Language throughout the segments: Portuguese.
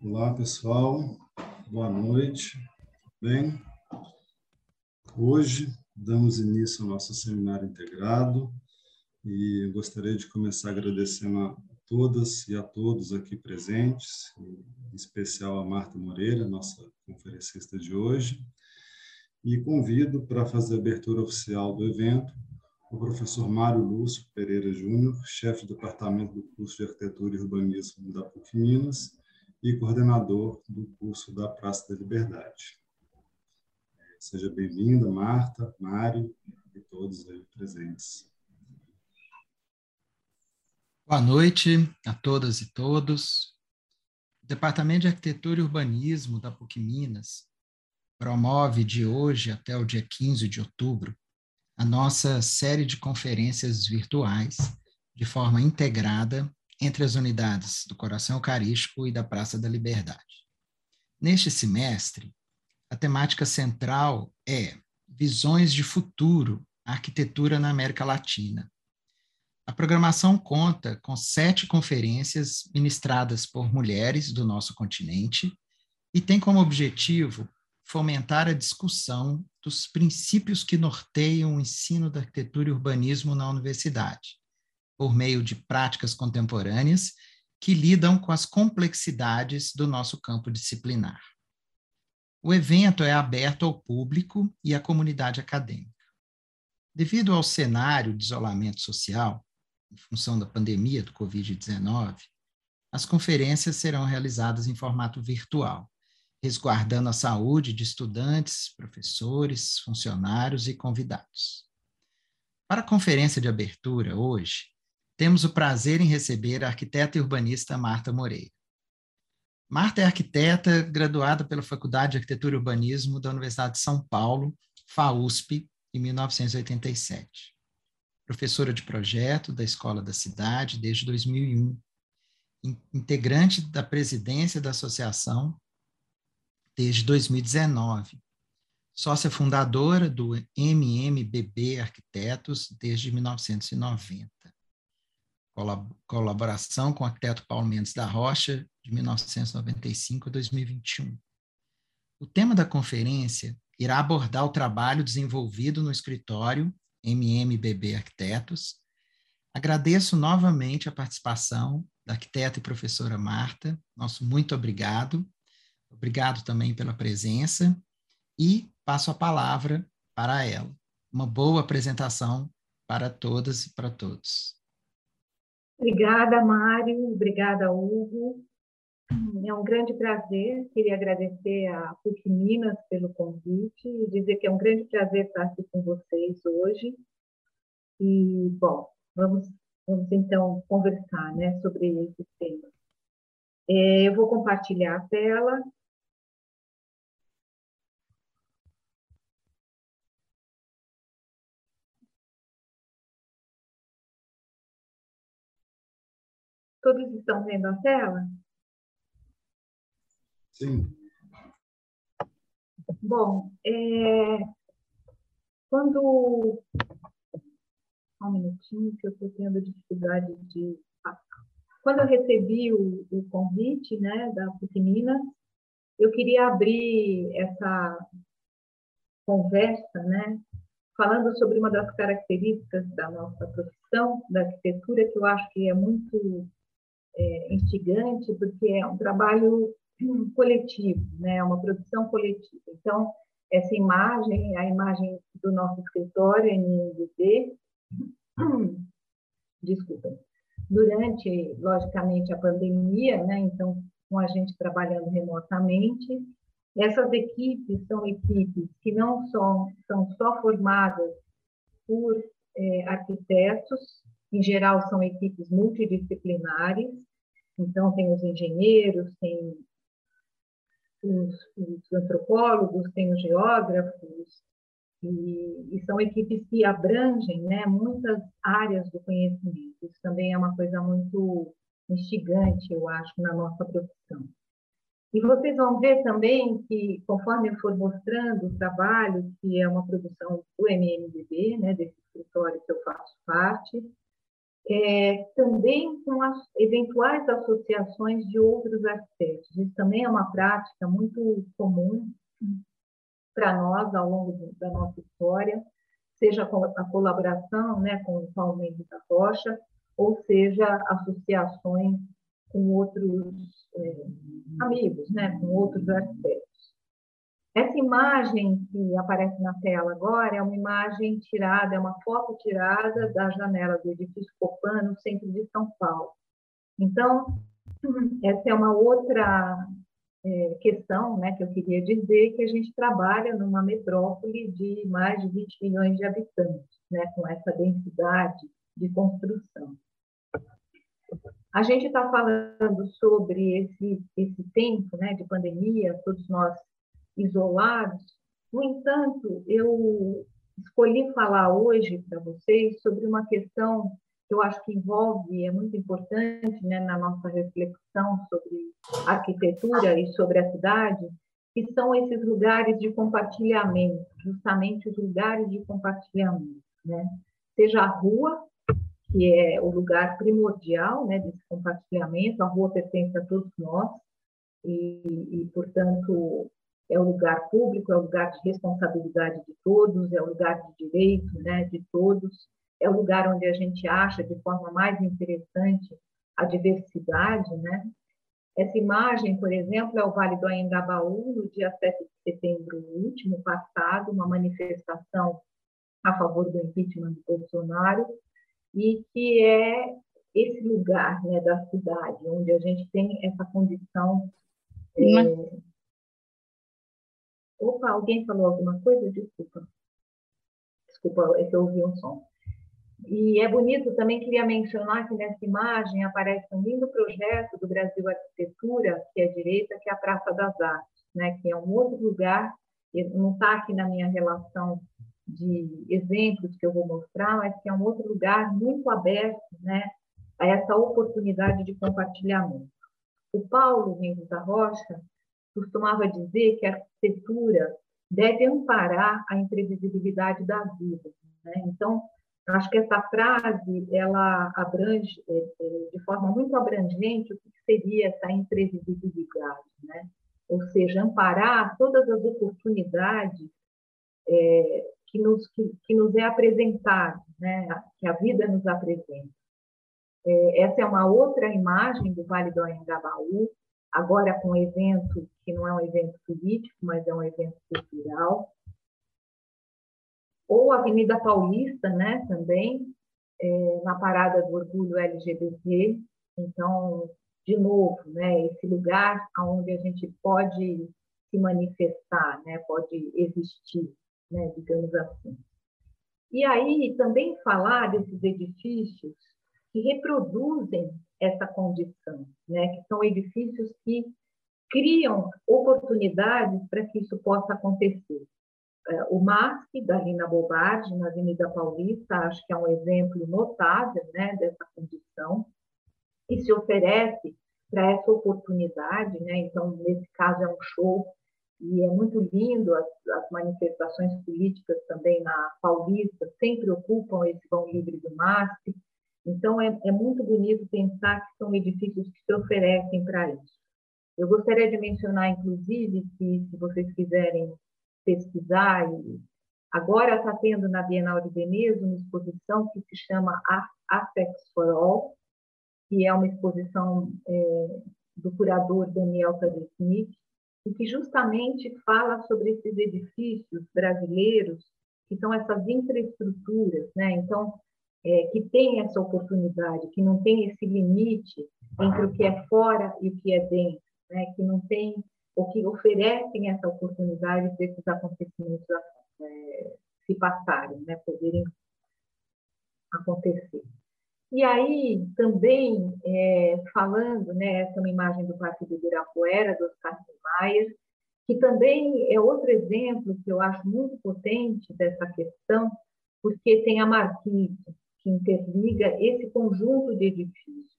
Olá, pessoal. Boa noite. Bem, hoje damos início ao nosso seminário integrado e gostaria de começar agradecendo todas e a todos aqui presentes, em especial a Marta Moreira, nossa conferencista de hoje, e convido para fazer a abertura oficial do evento o professor Mário Lúcio Pereira Júnior, chefe do departamento do curso de Arquitetura e Urbanismo da PUC Minas, e coordenador do curso da Praça da Liberdade. Seja bem-vinda, Marta, Mário e todos aí presentes. Boa noite a todas e todos. O Departamento de Arquitetura e Urbanismo da PUC Minas promove de hoje até o dia 15 de outubro a nossa série de conferências virtuais de forma integrada entre as unidades do Coração Eucarístico e da Praça da Liberdade. Neste semestre, a temática central é Visões de Futuro, Arquitetura na América Latina. A programação conta com sete conferências ministradas por mulheres do nosso continente e tem como objetivo fomentar a discussão dos princípios que norteiam o ensino da arquitetura e urbanismo na universidade, por meio de práticas contemporâneas que lidam com as complexidades do nosso campo disciplinar. O evento é aberto ao público e à comunidade acadêmica. Devido ao cenário de isolamento social, em função da pandemia do Covid-19, as conferências serão realizadas em formato virtual, resguardando a saúde de estudantes, professores, funcionários e convidados. Para a conferência de abertura hoje, temos o prazer em receber a arquiteta e urbanista Marta Moreira. Marta é arquiteta graduada pela Faculdade de Arquitetura e Urbanismo da Universidade de São Paulo, FAUSP, em 1987. Professora de projeto da Escola da Cidade desde 2001. Integrante da presidência da associação desde 2019. Sócia fundadora do MMBB Arquitetos desde 1990 colaboração com o arquiteto Paulo Mendes da Rocha, de 1995 a 2021. O tema da conferência irá abordar o trabalho desenvolvido no escritório MMBB Arquitetos. Agradeço novamente a participação da arquiteta e professora Marta. Nosso muito obrigado. Obrigado também pela presença e passo a palavra para ela. Uma boa apresentação para todas e para todos. Obrigada, Mário. Obrigada, Hugo. É um grande prazer. Queria agradecer a PUC Minas pelo convite e dizer que é um grande prazer estar aqui com vocês hoje. E, bom, vamos, vamos então conversar né, sobre esse tema. É, eu vou compartilhar a tela Todos estão vendo a tela? Sim. Bom, é, quando. Só um minutinho, que eu estou tendo dificuldade de. Quando eu recebi o, o convite né, da PUC eu queria abrir essa conversa, né, falando sobre uma das características da nossa profissão, da arquitetura, que eu acho que é muito é, instigante, porque é um trabalho coletivo, né? Uma produção coletiva. Então, essa imagem, a imagem do nosso escritório, NNDD, desculpa, durante, logicamente, a pandemia, né? Então, com a gente trabalhando remotamente, essas equipes são equipes que não são, são só formadas por é, arquitetos, em geral, são equipes multidisciplinares, então, tem os engenheiros, tem os, os antropólogos, tem os geógrafos, e, e, são equipes que abrangem né, muitas áreas do conhecimento. Isso também é uma coisa muito instigante, eu acho, na nossa profissão. E vocês vão ver também que, conforme eu for mostrando o trabalho, que é uma produção do MNBB, né, desse escritório que eu faço parte, é, também com as eventuais associações de outros arquitetos. Isso também é uma prática muito comum para nós ao longo da nossa história, seja a colaboração né, com o Paulo Mendes da Rocha, ou seja, associações com outros é, amigos, né, com outros arquitetos. Essa imagem que aparece na tela agora é uma imagem tirada, é uma foto tirada da janela do edifício Copan, no centro de São Paulo. Então, essa é uma outra é, questão né, que eu queria dizer, que a gente trabalha numa metrópole de mais de 20 milhões de habitantes, né, com essa densidade de construção. A gente está falando sobre esse, esse tempo né, de pandemia, todos nós isolados. No entanto, eu escolhi falar hoje para vocês sobre uma questão que eu acho que envolve, é muito importante né, na nossa reflexão sobre arquitetura e sobre a cidade, que são esses lugares de compartilhamento, justamente os lugares de compartilhamento, né? Seja a rua, que é o lugar primordial né, desse compartilhamento, a rua pertence a todos nós, e, e portanto, é o lugar público, é o lugar de responsabilidade de todos, é o lugar de direito né, de todos, é o lugar onde a gente acha de forma mais interessante a diversidade. Né? Essa imagem, por exemplo, é o Vale do Anhangabaú, no dia 7 de setembro último, passado, uma manifestação a favor do impeachment de Bolsonaro, e que é esse lugar né, da cidade, onde a gente tem essa condição é, Opa, alguém falou alguma coisa? Desculpa. Desculpa, é que eu ouvi um som. E é bonito também, queria mencionar que nessa imagem aparece um lindo projeto do Brasil Arquitetura, que é direita, que é a Praça das Artes, né? que é um outro lugar, não está aqui na minha relação de exemplos que eu vou mostrar, mas que é um outro lugar muito aberto né? a essa oportunidade de compartilhamento. O Paulo Mendes da Rocha costumava dizer que a arquitetura deve amparar a imprevisibilidade da vida. Né? Então, acho que essa frase ela abrange é, é, de forma muito abrangente o que seria essa imprevisibilidade, né? Ou seja, amparar todas as oportunidades é, que, nos, que, que, nos é apresentado, né? Que a vida nos apresenta. É, essa é uma outra imagem do Vale do Anhangabaú, agora com um evento que não é um evento político, mas é um evento cultural. Ou Avenida Paulista, né, também, é, na Parada do Orgulho LGBT. Então, de novo, né, esse lugar onde a gente pode se manifestar, né, pode existir, né, digamos assim. E aí também falar desses edifícios que reproduzem essa condição, né? que são edifícios que criam oportunidades para que isso possa acontecer. É, o MASC, da Lina Bobardi, na Avenida Paulista, acho que é um exemplo notável né, dessa condição, que se oferece para essa oportunidade. Né? Então, nesse caso, é um show e é muito lindo, as, as, manifestações políticas também na Paulista sempre ocupam esse vão livre do MASP, então, é, é muito bonito pensar que são edifícios que se oferecem para isso. Eu gostaria de mencionar, inclusive, que se vocês quiserem pesquisar, agora está tendo na Bienal de Veneza uma exposição que se chama Affects for All, que é uma exposição é, do curador Daniel Kadesnik, e que justamente fala sobre esses edifícios brasileiros, que são essas infraestruturas, né? Então, é, que tem essa oportunidade, que não tem esse limite entre o que é fora e o que é dentro, né? que não tem, ou que oferecem essa oportunidade desses acontecimentos é, se passarem, né? poderem acontecer. E aí, também, é, falando, né, essa é uma imagem do Parque do Ibirapuera, do Oscar Niemeyer, que também é outro exemplo que eu acho muito potente dessa questão, porque tem a marquise, que interliga esse conjunto de edifícios.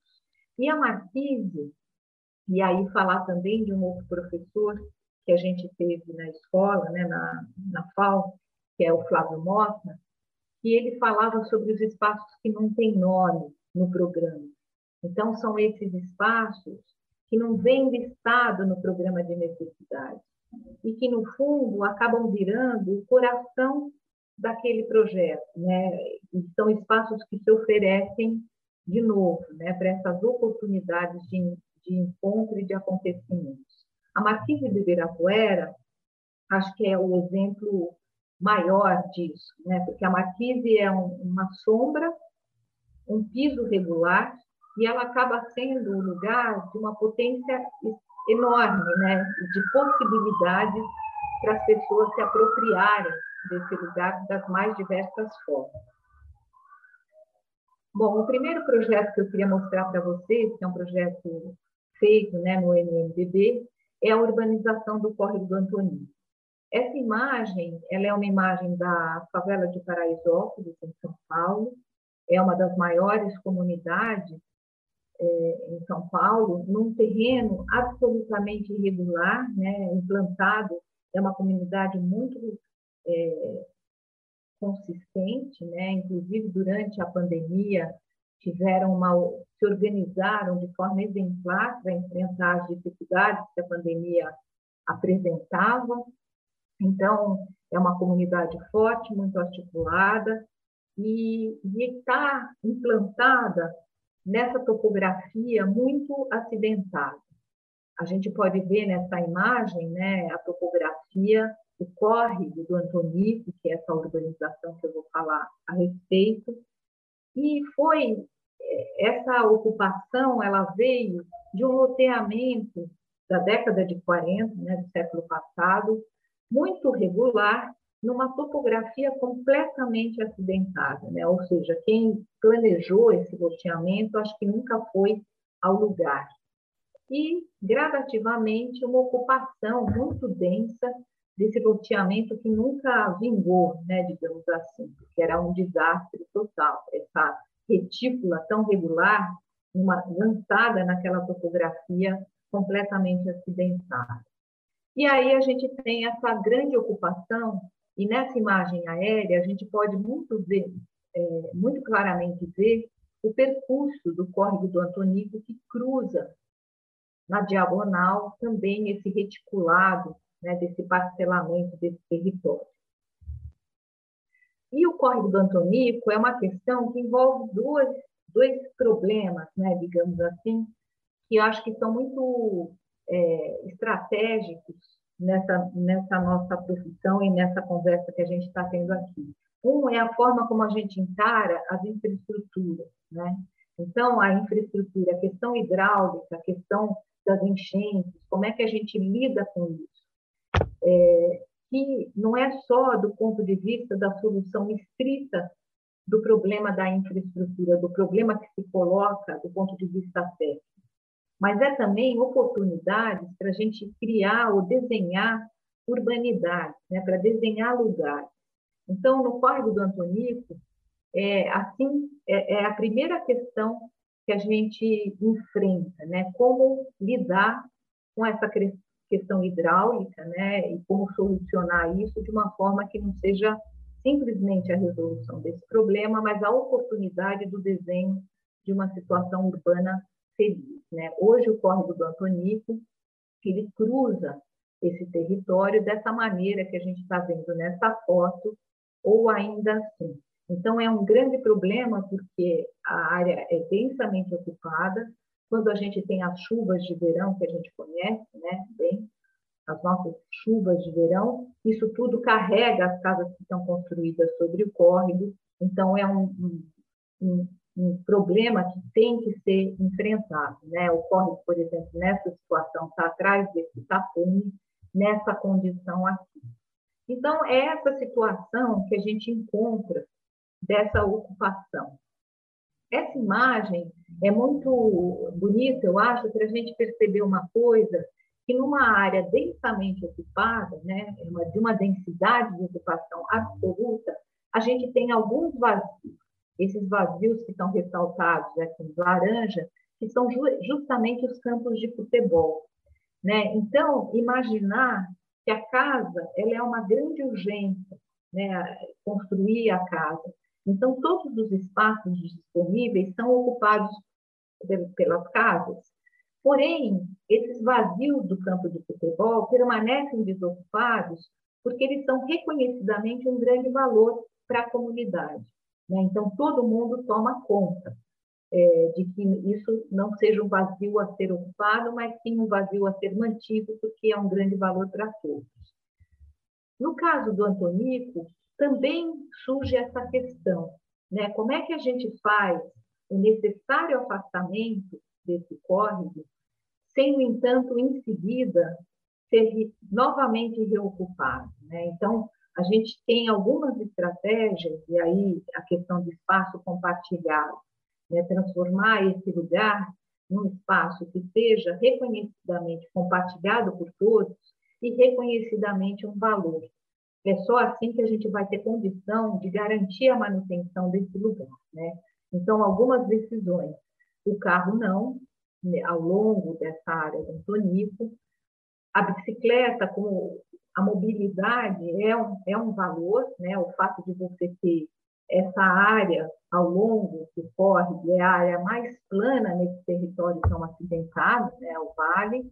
E a Marquise, e aí falar também de um outro professor que a gente teve na escola, né, na, na FAO, que é o Flávio Mota, que ele falava sobre os espaços que não têm nome no programa. Então, são esses espaços que não vêm listado no programa de necessidade e que, no fundo, acabam virando o coração daquele projeto. Né? E são espaços que se oferecem de novo né, para essas oportunidades de, de encontro e de acontecimentos. A Marquise de Ibirapuera, acho que é o exemplo maior disso, né? porque a Marquise é um, uma sombra, um piso regular, e ela acaba sendo o lugar de uma potência enorme, né? de possibilidades para as pessoas se apropriarem desse lugar das mais diversas formas. Bom, o primeiro projeto que eu queria mostrar para vocês, que é um projeto feito né, no MMBB, é a urbanização do Córrego do Antonino. Essa imagem, ela é uma imagem da favela de Paraisópolis, em São Paulo, é uma das maiores comunidades é, em São Paulo, num terreno absolutamente irregular, né, implantado, é uma comunidade muito é, consistente, né, inclusive durante a pandemia, tiveram uma, se organizaram de forma exemplar para enfrentar as dificuldades que a pandemia apresentava. Então, é uma comunidade forte, muito articulada, e, e está implantada nessa topografia muito acidentada. A gente pode ver nessa imagem né, a topografia, o córrego do Antonico, que é essa urbanização que eu vou falar a respeito, e foi essa ocupação ela veio de um loteamento da década de 40, né, do século passado, muito regular, numa topografia completamente acidentada, né? Ou seja, quem planejou esse loteamento acho que nunca foi ao lugar. E gradativamente uma ocupação muito densa desse loteamento que nunca vingou, né, digamos assim, porque era um desastre total. Essa retícula tão regular, uma, lançada naquela topografia completamente acidentada. E aí a gente tem essa grande ocupação, e nessa imagem aérea a gente pode muito, ver, é, muito claramente ver o percurso do córrego do Antonico que cruza na diagonal também esse reticulado né, desse parcelamento desse território. E o córrego do é uma questão que envolve duas, dois problemas, né, digamos assim, que eu acho que são muito é, estratégicos nessa, nessa nossa profissão e nessa conversa que a gente está tendo aqui. Um é a forma como a gente encara as infraestruturas, né? Então, a infraestrutura, a questão hidráulica, a questão das enchentes, como é que a gente lida com isso? É, que não é só do ponto de vista da solução estrita do problema da infraestrutura, do problema que se coloca do ponto de vista técnico, mas é também oportunidades para a gente criar ou desenhar urbanidades, né, para desenhar lugares. Então, no Córrego do Antonico, é, assim, é, é a primeira questão que a gente enfrenta, né? Como lidar com essa questão hidráulica, né, e como solucionar isso de uma forma que não seja simplesmente a resolução desse problema, mas a oportunidade do desenho de uma situação urbana feliz, né? Hoje o córrego do Antonico ele cruza esse território dessa maneira que a gente está vendo nessa foto, ou ainda assim. Então, é um grande problema porque a área é densamente ocupada, quando a gente tem as chuvas de verão, que a gente conhece né, bem, as nossas chuvas de verão, isso tudo carrega as casas que estão construídas sobre o córrego, então é um, um, um problema que tem que ser enfrentado. Né? O córrego, por exemplo, nessa situação, está atrás desse tapume, nessa condição aqui. Então, é essa situação que a gente encontra dessa ocupação. Essa imagem é muito bonita, eu acho, para a gente perceber uma coisa, que numa área densamente ocupada, né, de uma densidade de ocupação absoluta, a gente tem alguns vazios. Esses vazios que estão ressaltados aqui em laranja, que são justamente os campos de futebol. Né? Então, imaginar que a casa ela é uma grande urgência, né? construir a casa. Então, todos os espaços disponíveis são ocupados pelas casas. Porém, esses vazios do campo de futebol permanecem desocupados porque eles são reconhecidamente um grande valor para a comunidade. Né? Então, todo mundo toma conta é, de que isso não seja um vazio a ser ocupado, mas sim um vazio a ser mantido, porque é um grande valor para todos. No caso do Antonico, também surge essa questão, né? Como é que a gente faz o necessário afastamento desse córrego, sem, no entanto, em seguida, ser novamente reocupado, né? Então, a gente tem algumas estratégias, e aí a questão do espaço compartilhado, né? transformar esse lugar num espaço que seja reconhecidamente compartilhado por todos e reconhecidamente um valor. É só assim que a gente vai ter condição de garantir a manutenção desse lugar. Né? Então, algumas decisões. O carro não, né, ao longo dessa área do Antonico. A bicicleta, como a mobilidade é um, é um valor, né? o fato de você ter essa área ao longo que corre é a área mais plana nesse território tão acidentado, né? o vale.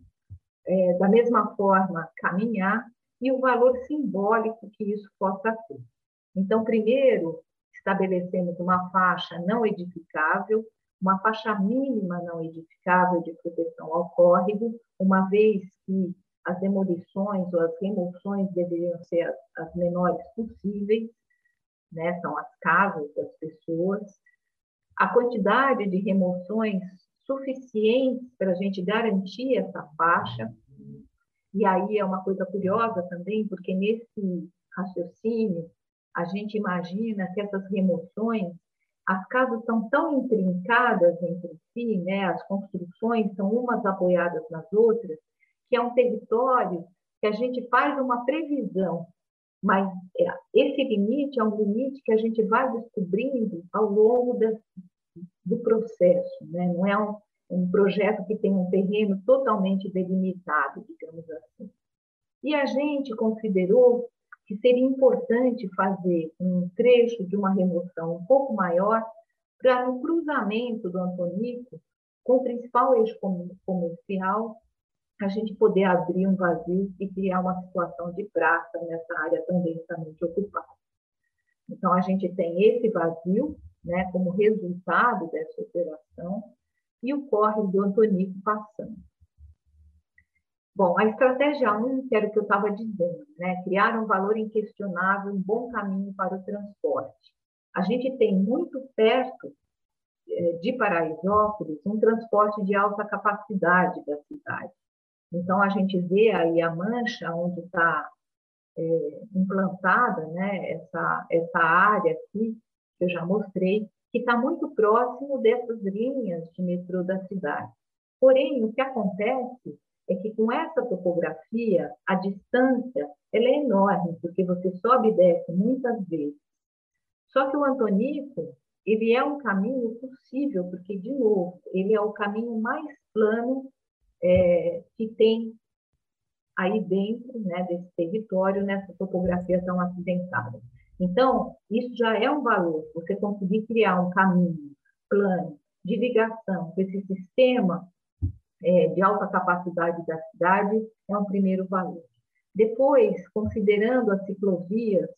É, da mesma forma, caminhar e o valor simbólico que isso possa ter. Então, primeiro, estabelecemos uma faixa não edificável, uma faixa mínima não edificável de proteção ao córrego, uma vez que as demolições ou as remoções deveriam ser as, menores possíveis, né? são as casas das pessoas. A quantidade de remoções suficientes para a gente garantir essa faixa, e aí é uma coisa curiosa também, porque nesse raciocínio a gente imagina que essas remoções, as casas são tão intrincadas entre si, né? as construções são umas apoiadas nas outras, que é um território que a gente faz uma previsão, mas é, esse limite é um limite que a gente vai descobrindo ao longo da, do processo, né? não é um, um projeto que tem um terreno totalmente delimitado, digamos assim. E a gente considerou que seria importante fazer um trecho de uma remoção um pouco maior para no cruzamento do Antonico com o principal eixo comercial a gente poder abrir um vazio e criar uma situação de praça nessa área tão densamente ocupada. Então, a gente tem esse vazio né, como resultado dessa operação e o córrego do Antonico passando. Bom, a estratégia 1, um, que era o que eu estava dizendo, né? criar um valor inquestionável, um bom caminho para o transporte. A gente tem muito perto eh, de Paraisópolis um transporte de alta capacidade da cidade. Então, a gente vê aí a mancha onde está é, implantada né, essa, essa área aqui, que eu já mostrei, que está muito próximo dessas linhas de metrô da cidade. Porém, o que acontece é que com essa topografia, a distância ela é enorme, porque você sobe e desce muitas vezes. Só que o Antonico, ele é um caminho possível, porque, de novo, ele é o caminho mais plano é, que tem aí dentro né, desse território, nessa topografia tão acidentada. Então, isso já é um valor, você conseguir criar um caminho plano de ligação com esse sistema é, de alta capacidade da cidade é um primeiro valor. Depois, considerando as ciclovias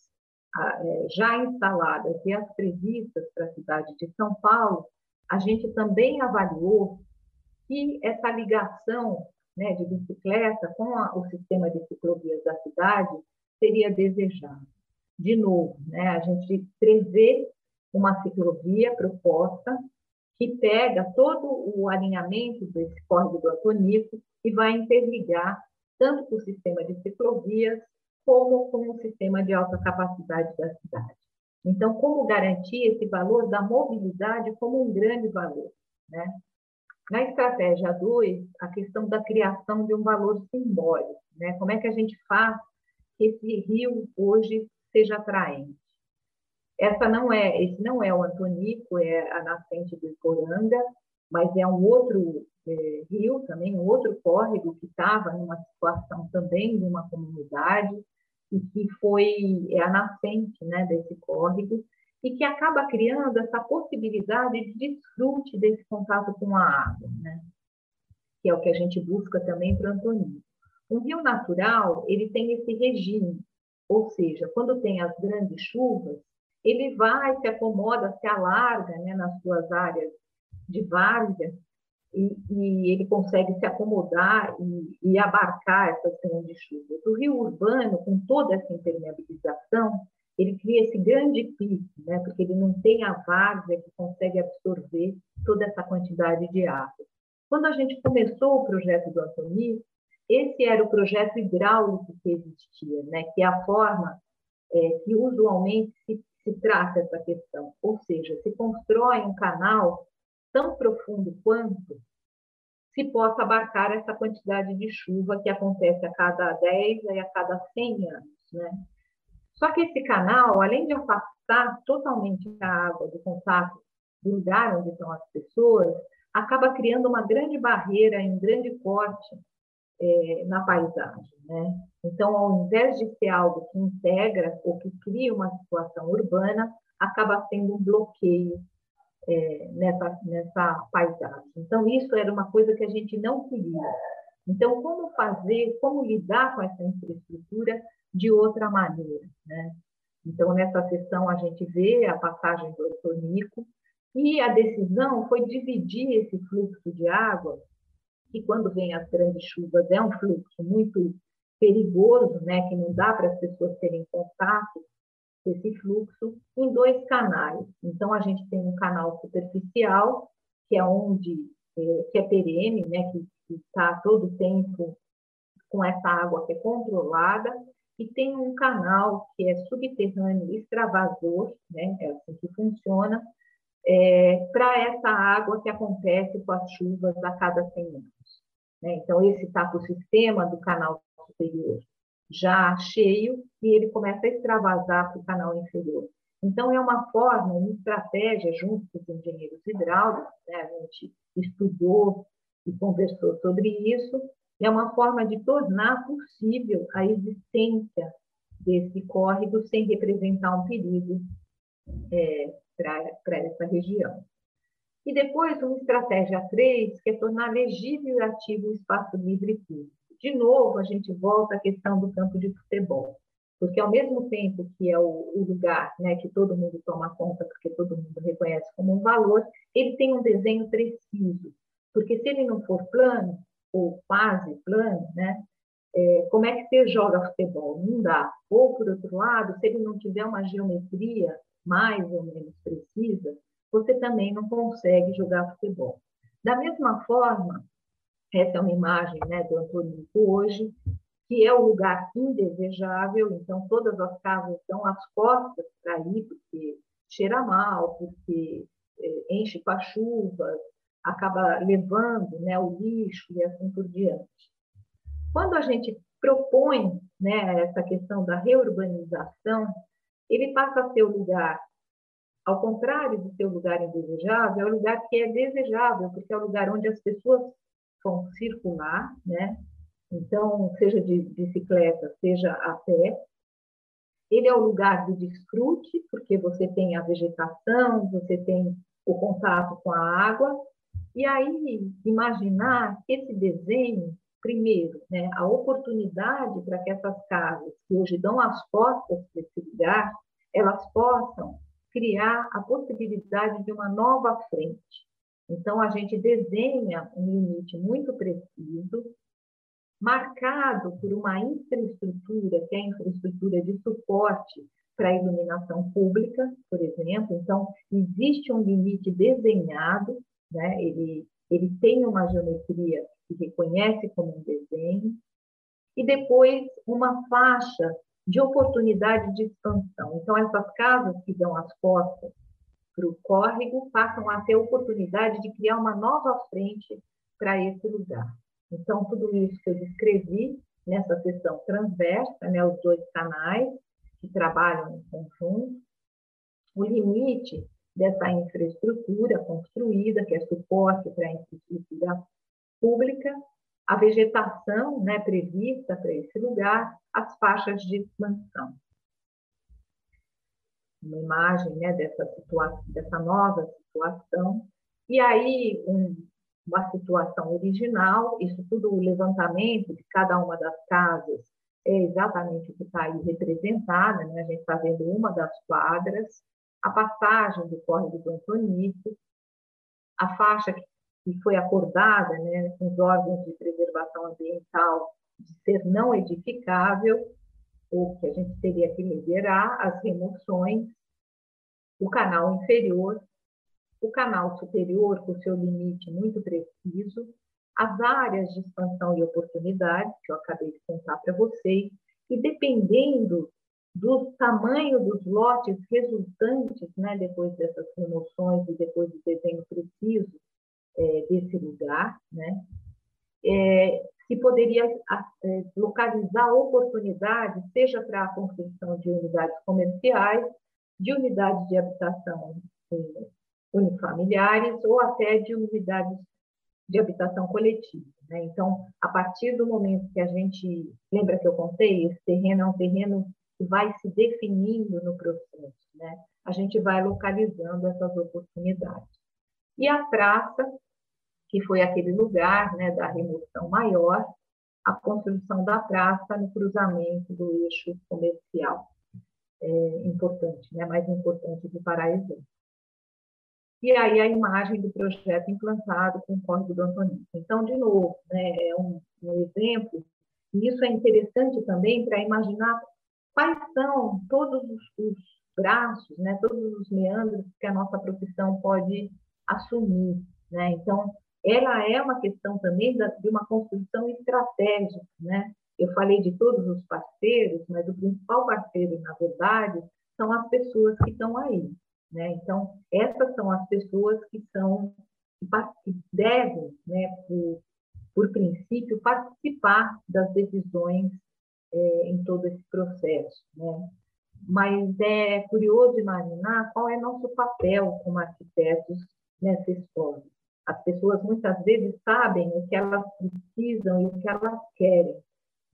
é, já instaladas e as previstas para a cidade de São Paulo, a gente também avaliou que essa ligação né, de bicicleta com a, o sistema de ciclovias da cidade seria desejado de novo, né, a gente prevê uma ciclovia proposta que pega todo o alinhamento desse córrego do Antonico e vai interligar tanto com o sistema de ciclovias como com o sistema de alta capacidade da cidade. Então, como garantir esse valor da mobilidade como um grande valor? Né? Na estratégia 2, a questão da criação de um valor simbólico. Né? Como é que a gente faz que esse rio hoje seja atraente. Essa não é, esse não é o Antonico, é a nascente do Iporanga, mas é um outro é, rio também, um outro córrego que estava numa situação também de uma comunidade e que foi é a nascente né, desse córrego e que acaba criando essa possibilidade de desfrute desse contato com a água, né? que é o que a gente busca também para o. Um rio natural, ele tem esse regime, ou seja, quando tem as grandes chuvas, ele vai, se acomoda, se alarga né, nas suas áreas de várzea e, e, ele consegue se acomodar e, e abarcar essas grandes chuvas. O rio urbano, com toda essa impermeabilização, ele cria esse grande pico, né? porque ele não tem a várzea que consegue absorver toda essa quantidade de água. Quando a gente começou o projeto do Antoni, esse era o projeto hidráulico que existia, né? que é a forma é, que usualmente se, se trata essa questão. Ou seja, se constrói um canal tão profundo quanto se possa abarcar essa quantidade de chuva que acontece a cada 10 e a cada 100 anos. Né? Só que esse canal, além de afastar totalmente a água do contato do lugar onde estão as pessoas, acaba criando uma grande barreira um grande corte é, na paisagem. Né? Então, ao invés de ser algo que integra ou que cria uma situação urbana, acaba sendo um bloqueio é, nessa, nessa paisagem. Então, isso era uma coisa que a gente não queria. Então, como fazer, como lidar com essa infraestrutura de outra maneira. Né? Então, nessa sessão, a gente vê a passagem do Antonico e a decisão foi dividir esse fluxo de água, que quando vem as grandes chuvas é um fluxo muito perigoso, né, que não dá para as pessoas terem contato com esse fluxo, em dois canais. Então, a gente tem um canal superficial, que é onde, é, que é perene, né, que está todo tempo com essa água que é controlada, e tem um canal que é subterrâneo extravasor, né, é assim que funciona, é, para essa água que acontece com as chuvas a cada 100 anos. Né? Então, esse está com o sistema do canal superior já cheio e ele começa a extravasar para o canal inferior. Então, é uma forma, uma estratégia, junto com os engenheiros hidráulicos, né? a gente estudou e conversou sobre isso, é uma forma de tornar possível a existência desse córrego sem representar um perigo é, para essa região. E depois, uma estratégia 3, que é tornar legível e ativo o espaço livre público. De novo, a gente volta à questão do campo de futebol, porque ao mesmo tempo que é o, o lugar né, que todo mundo toma conta, porque todo mundo reconhece como um valor, ele tem um desenho preciso, porque se ele não for plano, ou quase plano, né, é, como é que você joga futebol? Não dá. Ou, por outro lado, se ele não tiver uma geometria mais ou menos precisa, você também não consegue jogar futebol. Da mesma forma, essa é uma imagem né, do Antônio hoje, que é o lugar indesejável, então todas as casas dão as costas para ir, porque cheira mal, porque é, enche com a chuva, acaba levando né, o lixo e assim por diante. Quando a gente propõe né, essa questão da reurbanização, ele passa a ser o lugar, ao contrário de ser o lugar indesejável, é o lugar que é desejável, porque é o lugar onde as pessoas vão circular, né? Então, seja de bicicleta, seja a pé. Ele é o lugar do desfrute, porque você tem a vegetação, você tem o contato com a água, e aí, imaginar esse desenho, primeiro, né, a oportunidade para que essas casas, que hoje dão as costas para esse lugar, elas possam criar a possibilidade de uma nova frente. Então, a gente desenha um limite muito preciso, marcado por uma infraestrutura, que é a infraestrutura de suporte para a iluminação pública, por exemplo. Então, existe um limite desenhado né? ele, ele tem uma geometria reconhece como um desenho, e depois uma faixa de oportunidade de expansão. Então, essas casas que dão as costas para o córrego passam a ter oportunidade de criar uma nova frente para esse lugar. Então, tudo isso que eu descrevi nessa seção transversa, né, os dois canais que trabalham em conjunto, o limite dessa infraestrutura construída, que é suporte para a infraestrutura pública, a vegetação né, prevista para esse lugar, as faixas de expansão. Uma imagem né, dessa, situação, dessa nova situação. E aí, um, uma situação original, isso tudo o levantamento de cada uma das casas é exatamente o que está aí representada, né? a gente está vendo uma das quadras, a passagem do córrego do Antonico, a faixa que foi acordada né, com os órgãos de preservação ambiental de ser não edificável, ou que a gente teria que liberar as remoções, o canal inferior, o canal superior com seu limite muito preciso, as áreas de expansão e oportunidade, que eu acabei de contar para vocês, e dependendo do tamanho dos lotes resultantes, né, depois dessas remoções e depois do desenho preciso é, desse lugar, né, é, se poderia é, localizar oportunidades, seja para a construção de unidades comerciais, de unidades de habitação é, unifamiliares ou até de unidades de habitação coletiva. Né? Então, a partir do momento que a gente lembra que eu contei, esse terreno é um terreno que vai se definindo no processo, né? A gente vai localizando essas oportunidades. E a praça, que foi aquele lugar, né, da remoção maior, a construção da praça no cruzamento do eixo comercial, é importante, né, mais importante de Paraíso. E aí a imagem do projeto implantado com o Código do Antônio. Então, de novo, né, é um, um exemplo, e isso é interessante também para imaginar quais são todos os, os braços, né, todos os meandros que a nossa profissão pode assumir. Né? Então, ela é uma questão também de uma construção estratégica. Né? Eu falei de todos os parceiros, mas o principal parceiro, na verdade, são as pessoas que estão aí. Né? Então, essas são as pessoas que são que devem, né, por, por princípio, participar das decisões é, em todo esse processo. Né? Mas é curioso imaginar qual é nosso papel como arquitetos nessa história. As pessoas muitas vezes sabem o que elas precisam e o que elas querem,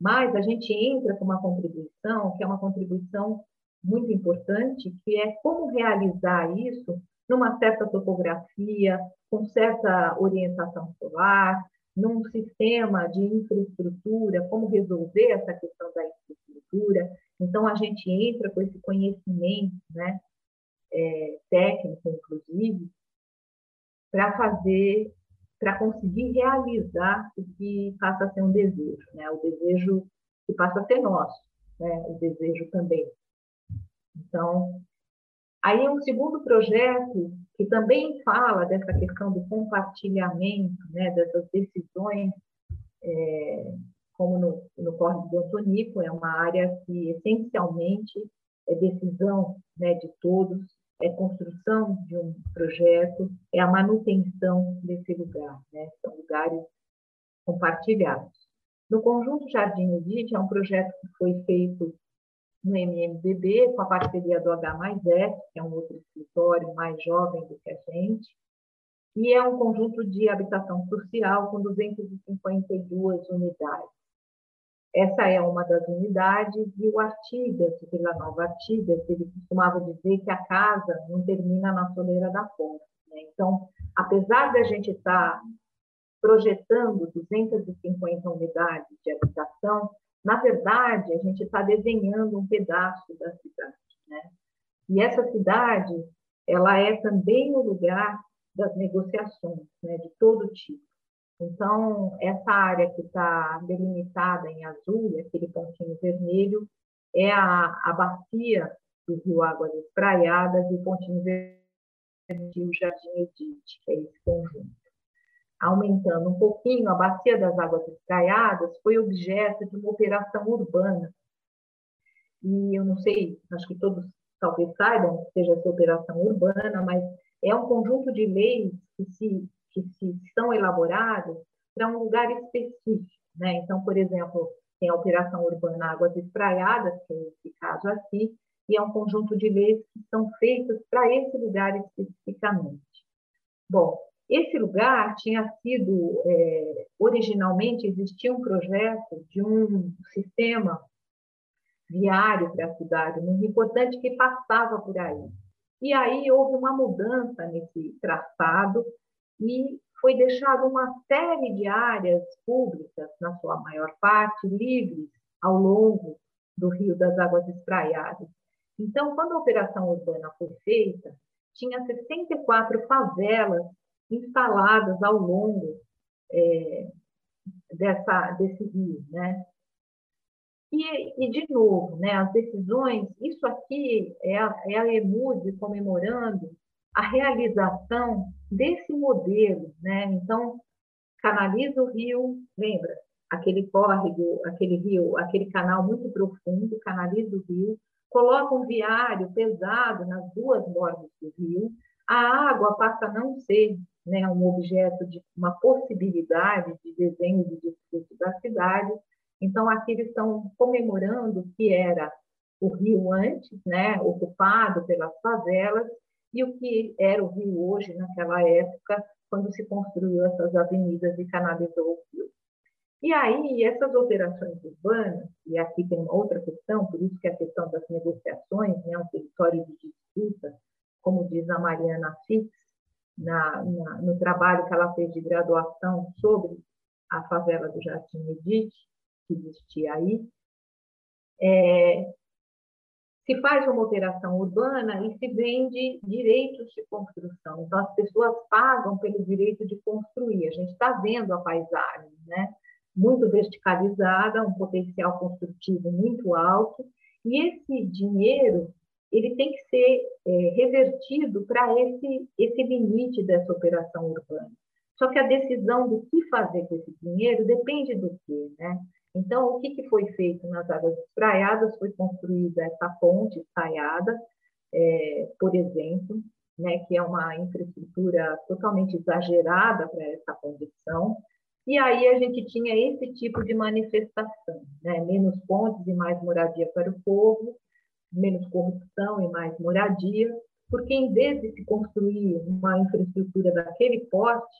mas a gente entra com uma contribuição que é uma contribuição muito importante, que é como realizar isso numa certa topografia, com certa orientação solar, num sistema de infraestrutura, como resolver essa questão da infraestrutura. Então, a gente entra com esse conhecimento né, é, técnico, inclusive, para fazer, para conseguir realizar o que passa a ser um desejo, né, o desejo que passa a ser nosso, né, o desejo também. Então, aí um segundo projeto que também fala dessa questão do compartilhamento, né, dessas decisões, é, como no, no Córrego do Antonico, é uma área que essencialmente é decisão né, de todos, é construção de um projeto, é a manutenção desse lugar, né, são lugares compartilhados. No conjunto Jardim Udite é um projeto que foi feito no MMDB, com a parceria do H que é um outro escritório mais jovem do que a gente, e é um conjunto de habitação social com 252 unidades. Essa é uma das unidades, e o Artigas, o Vila Nova Artigas, ele costumava dizer que a casa não termina na soleira da porta. Né? Então, apesar de a gente estar projetando 250 unidades de habitação, na verdade, a gente está desenhando um pedaço da cidade, né? E essa cidade, ela é também o lugar das negociações, né, de todo tipo. Então, essa área que está delimitada em azul, aquele pontinho vermelho, é a, a bacia do Rio Águas Espraiadas e o pontinho vermelho o Jardim Edite, que é esse conjunto aumentando um pouquinho, a Bacia das Águas Espraiadas foi objeto de uma operação urbana. E eu não sei, acho que todos talvez saibam que seja essa operação urbana, mas é um conjunto de leis que se, que são elaboradas para um lugar específico. Né? Então, por exemplo, tem a operação urbana Águas Espraiadas, que é esse caso aqui, e é um conjunto de leis que são feitas para esse lugar especificamente. Bom, esse lugar tinha sido, é, originalmente, existia um projeto de um sistema viário para a cidade, muito importante, que passava por aí. E aí houve uma mudança nesse traçado e foi deixada uma série de áreas públicas, na sua maior parte, livres ao longo do Rio das Águas Espraiadas. Então, quando a operação urbana foi feita, tinha 64 favelas instaladas ao longo é, dessa, desse rio, né? E, e, de novo, né, as decisões, isso aqui é a, é a EMUD comemorando a realização desse modelo, né? Então, canaliza o rio, lembra? Aquele córrego, aquele rio, aquele canal muito profundo, canaliza o rio, coloca um viário pesado nas duas bordas do rio, a água passa a não ser né, um objeto de uma possibilidade de desenho de discurso da cidade. Então, aqui eles estão comemorando que era o rio antes, né, ocupado pelas favelas, e o que era o rio hoje, naquela época, quando se construiu essas avenidas e canalizou o rio. E aí, essas operações urbanas, e aqui tem outra questão, por isso que a questão das negociações, né, um território de disputa, como diz a Mariana Fix, na, na, no trabalho que ela fez de graduação sobre a favela do Jardim Edith, que existia aí, é, se faz uma operação urbana e se vende direitos de construção. Então, as pessoas pagam pelo direito de construir. A gente está vendo a paisagem, né? muito verticalizada, um potencial construtivo muito alto, e esse dinheiro ele tem que ser é, revertido para esse, esse limite dessa operação urbana. Só que a decisão do que fazer com esse dinheiro depende do quê, né? Então, o que, que foi feito nas águas espraiadas? Foi construída essa ponte estaiada, é, por exemplo, né, que é uma infraestrutura totalmente exagerada para essa condição, e aí a gente tinha esse tipo de manifestação, né? menos pontes e mais moradia para o povo, menos corrupção e mais moradia, porque em vez de se construir uma infraestrutura daquele porte,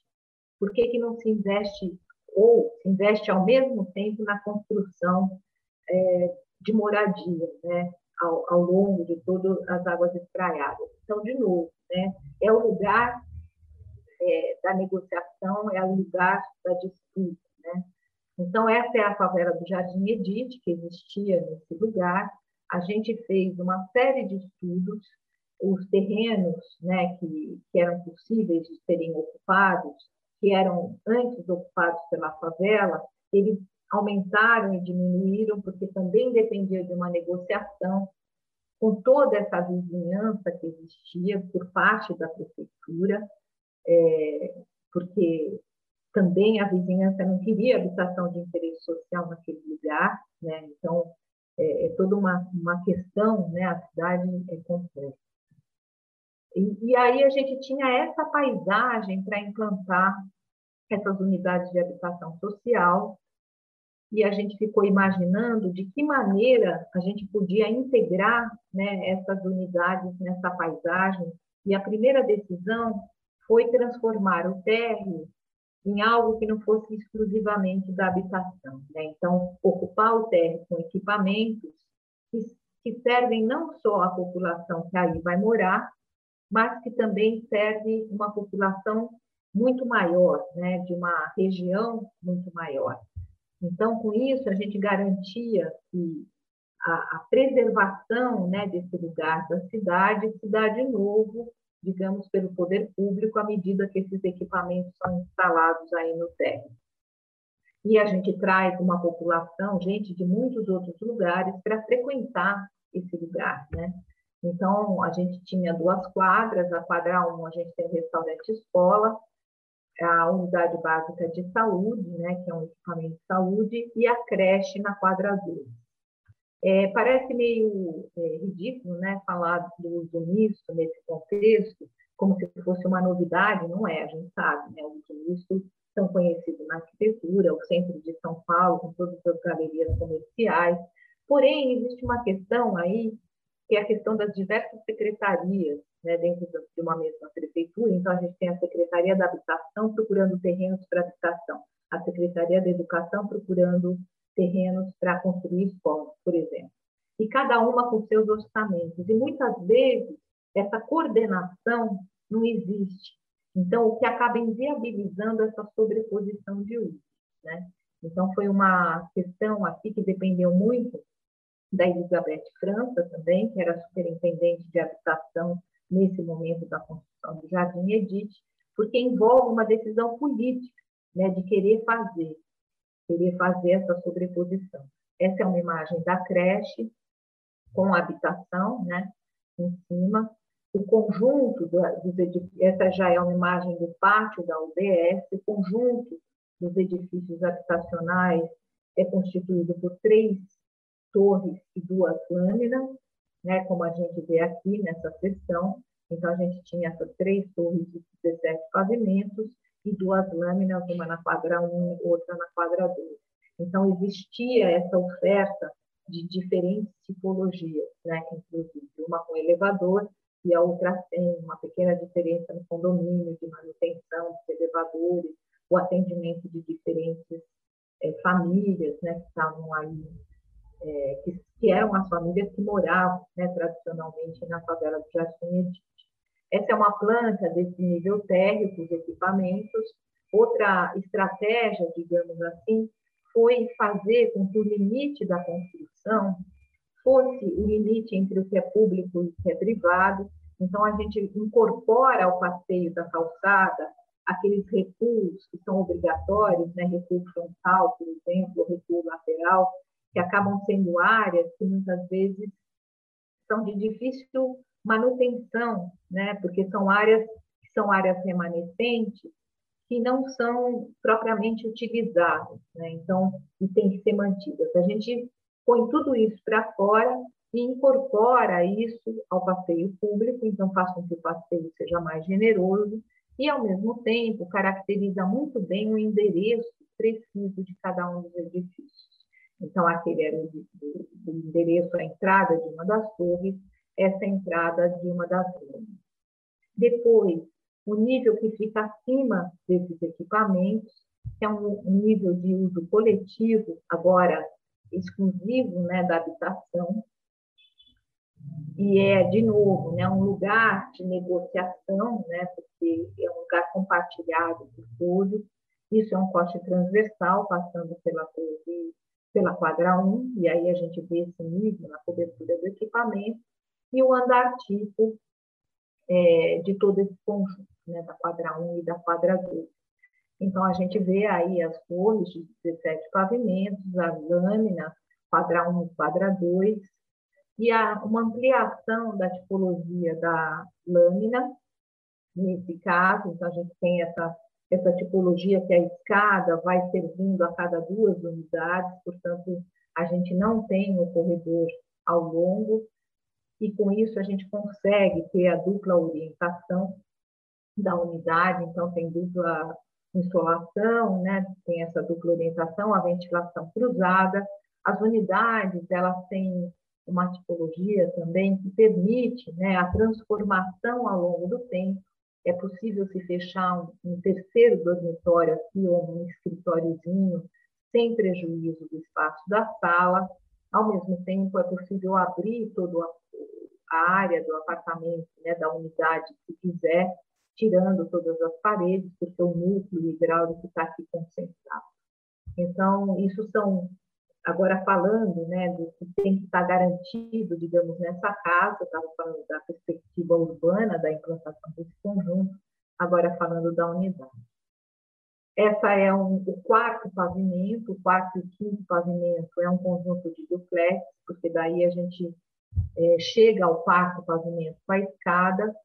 por que, que não se investe ou se investe ao mesmo tempo na construção é, de moradia, né? Ao, ao, longo de todas as águas espraiadas. Então, de novo, né? é o lugar é, da negociação, é o lugar da disputa. Né? Então, essa é a favela do Jardim Edith, que existia nesse lugar. A gente fez uma série de estudos, os terrenos né, que, que eram possíveis de serem ocupados, que eram antes ocupados pela favela, eles aumentaram e diminuíram, porque também dependia de uma negociação com toda essa vizinhança que existia por parte da prefeitura é, porque também a vizinhança não queria habitação de interesse social naquele lugar, né? Então é, é toda uma, uma questão, né? A cidade é complexa. E, e aí a gente tinha essa paisagem para implantar essas unidades de habitação social e a gente ficou imaginando de que maneira a gente podia integrar né, essas unidades nessa paisagem. E a primeira decisão foi transformar o térreo em algo que não fosse exclusivamente da habitação. Né? Então, ocupar o térreo com equipamentos que, que servem não só à população que aí vai morar, mas que também serve uma população muito maior, né? de uma região muito maior. Então, com isso, a gente garantia que a, a preservação né, desse lugar da cidade se dá de novo digamos, pelo poder público à medida que esses equipamentos são instalados aí no terreno. E a gente traz uma população, gente de muitos outros lugares, para frequentar esse lugar, né? Então, a gente tinha duas quadras, a quadra 1 a gente tem o restaurante escola, a unidade básica de saúde, né, que é um equipamento de saúde, e a creche na quadra 2. É, parece meio é, ridículo né, falar do uso misto nesse contexto, como se fosse uma novidade, não é, a gente sabe, né, o uso misto são conhecidos na arquitetura, o centro de São Paulo, com todas as galerias comerciais, porém, existe uma questão aí que é a questão das diversas secretarias né, dentro de uma mesma prefeitura. Então, a gente tem a Secretaria da Habitação procurando terrenos para habitação, a Secretaria da Educação procurando terrenos para construir escolas, por exemplo. E cada uma com seus orçamentos. E muitas vezes essa coordenação não existe. Então, o que acaba inviabilizando essa sobreposição de uso. Né? Então, foi uma questão aqui que dependeu muito da Elizabeth França também, que era superintendente de habitação nesse momento da construção do Jardim Edith, porque envolve uma decisão política, né, de querer fazer, querer fazer essa sobreposição. Essa é uma imagem da creche com habitação, né, em cima. O conjunto dos edifícios, essa já é uma imagem do pátio da UBS, o conjunto dos edifícios habitacionais é constituído por três torres e duas lâminas, né, como a gente vê aqui nessa seção. Então, a gente tinha essas três torres de 17 pavimentos e duas lâminas, uma na quadra 1 outra na quadra 2. Então, existia essa oferta de diferentes tipologias, né, inclusive uma com elevador e a outra sem uma pequena diferença no condomínio de manutenção dos elevadores, o atendimento de diferentes é, famílias né, que estavam aí é, que, que, eram as famílias que moravam né, tradicionalmente na favela do Jardim Edith. Essa é uma planta desse nível térreo dos equipamentos. Outra estratégia, digamos assim, foi fazer com que o limite da construção fosse o limite entre o que é público e o que é privado. Então, a gente incorpora ao passeio da calçada aqueles recuos que são obrigatórios, né? recuo frontal, por exemplo, recuo lateral, que acabam sendo áreas que muitas vezes são de difícil manutenção, né? Porque são áreas que são áreas remanescentes que não são propriamente utilizadas, né? Então, e tem que ser mantidas. A gente põe tudo isso para fora e incorpora isso ao passeio público, então faz com que o passeio seja mais generoso e, ao mesmo tempo, caracteriza muito bem o endereço preciso de cada um dos edifícios. Então, aquele era o, o endereço, a entrada de uma das torres, essa entrada de uma das ruas. Depois, o nível que fica acima desses equipamentos, que é um, um nível de uso coletivo, agora exclusivo né, da habitação, e é, de novo, né, um lugar de negociação, né, porque é um lugar compartilhado por todos. Isso é um corte transversal, passando pela torre pela quadra 1, e aí a gente vê esse nível na cobertura do equipamento, e o andar tipo é, de todo esse conjunto, né, da quadra 1 e da quadra 2. Então, a gente vê aí as torres de 17 pavimentos, a lâmina, quadra 1 e quadra 2, e a, uma ampliação da tipologia da lâmina, nesse caso, então a gente tem essa essa tipologia que a escada vai servindo a cada duas unidades, portanto, a gente não tem o corredor ao longo, e com isso a gente consegue ter a dupla orientação da unidade, então tem dupla insolação, né? tem essa dupla orientação, a ventilação cruzada. As unidades, elas têm uma tipologia também que permite né, a transformação ao longo do tempo é possível se fechar um, um terceiro dormitório aqui ou um escritóriozinho sem prejuízo do espaço da sala. Ao mesmo tempo, é possível abrir toda a área do apartamento, né, da unidade, se quiser, tirando todas as paredes, porque o núcleo hidráulico está aqui concentrado. Então, isso são Agora, falando né, do que tem que estar garantido, digamos, nessa casa, estava falando da perspectiva urbana da implantação desse conjunto, agora falando da unidade. Essa é um, o quarto pavimento, o quarto e quinto pavimento é um conjunto de duplex, porque daí a gente é, chega ao quarto pavimento com a escada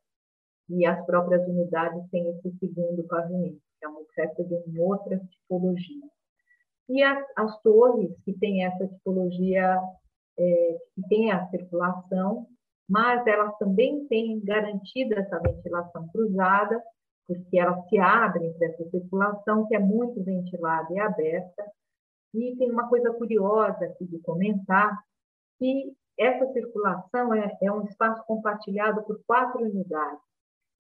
e as próprias unidades têm esse segundo pavimento, que é uma oferta de uma outra tipologia. E as, as torres, que têm essa tipologia, é, que tem a circulação, mas elas também têm garantida essa ventilação cruzada, porque elas se abrem para essa circulação, que é muito ventilada e aberta. E tem uma coisa curiosa aqui de comentar, que essa circulação é, é um espaço compartilhado por quatro unidades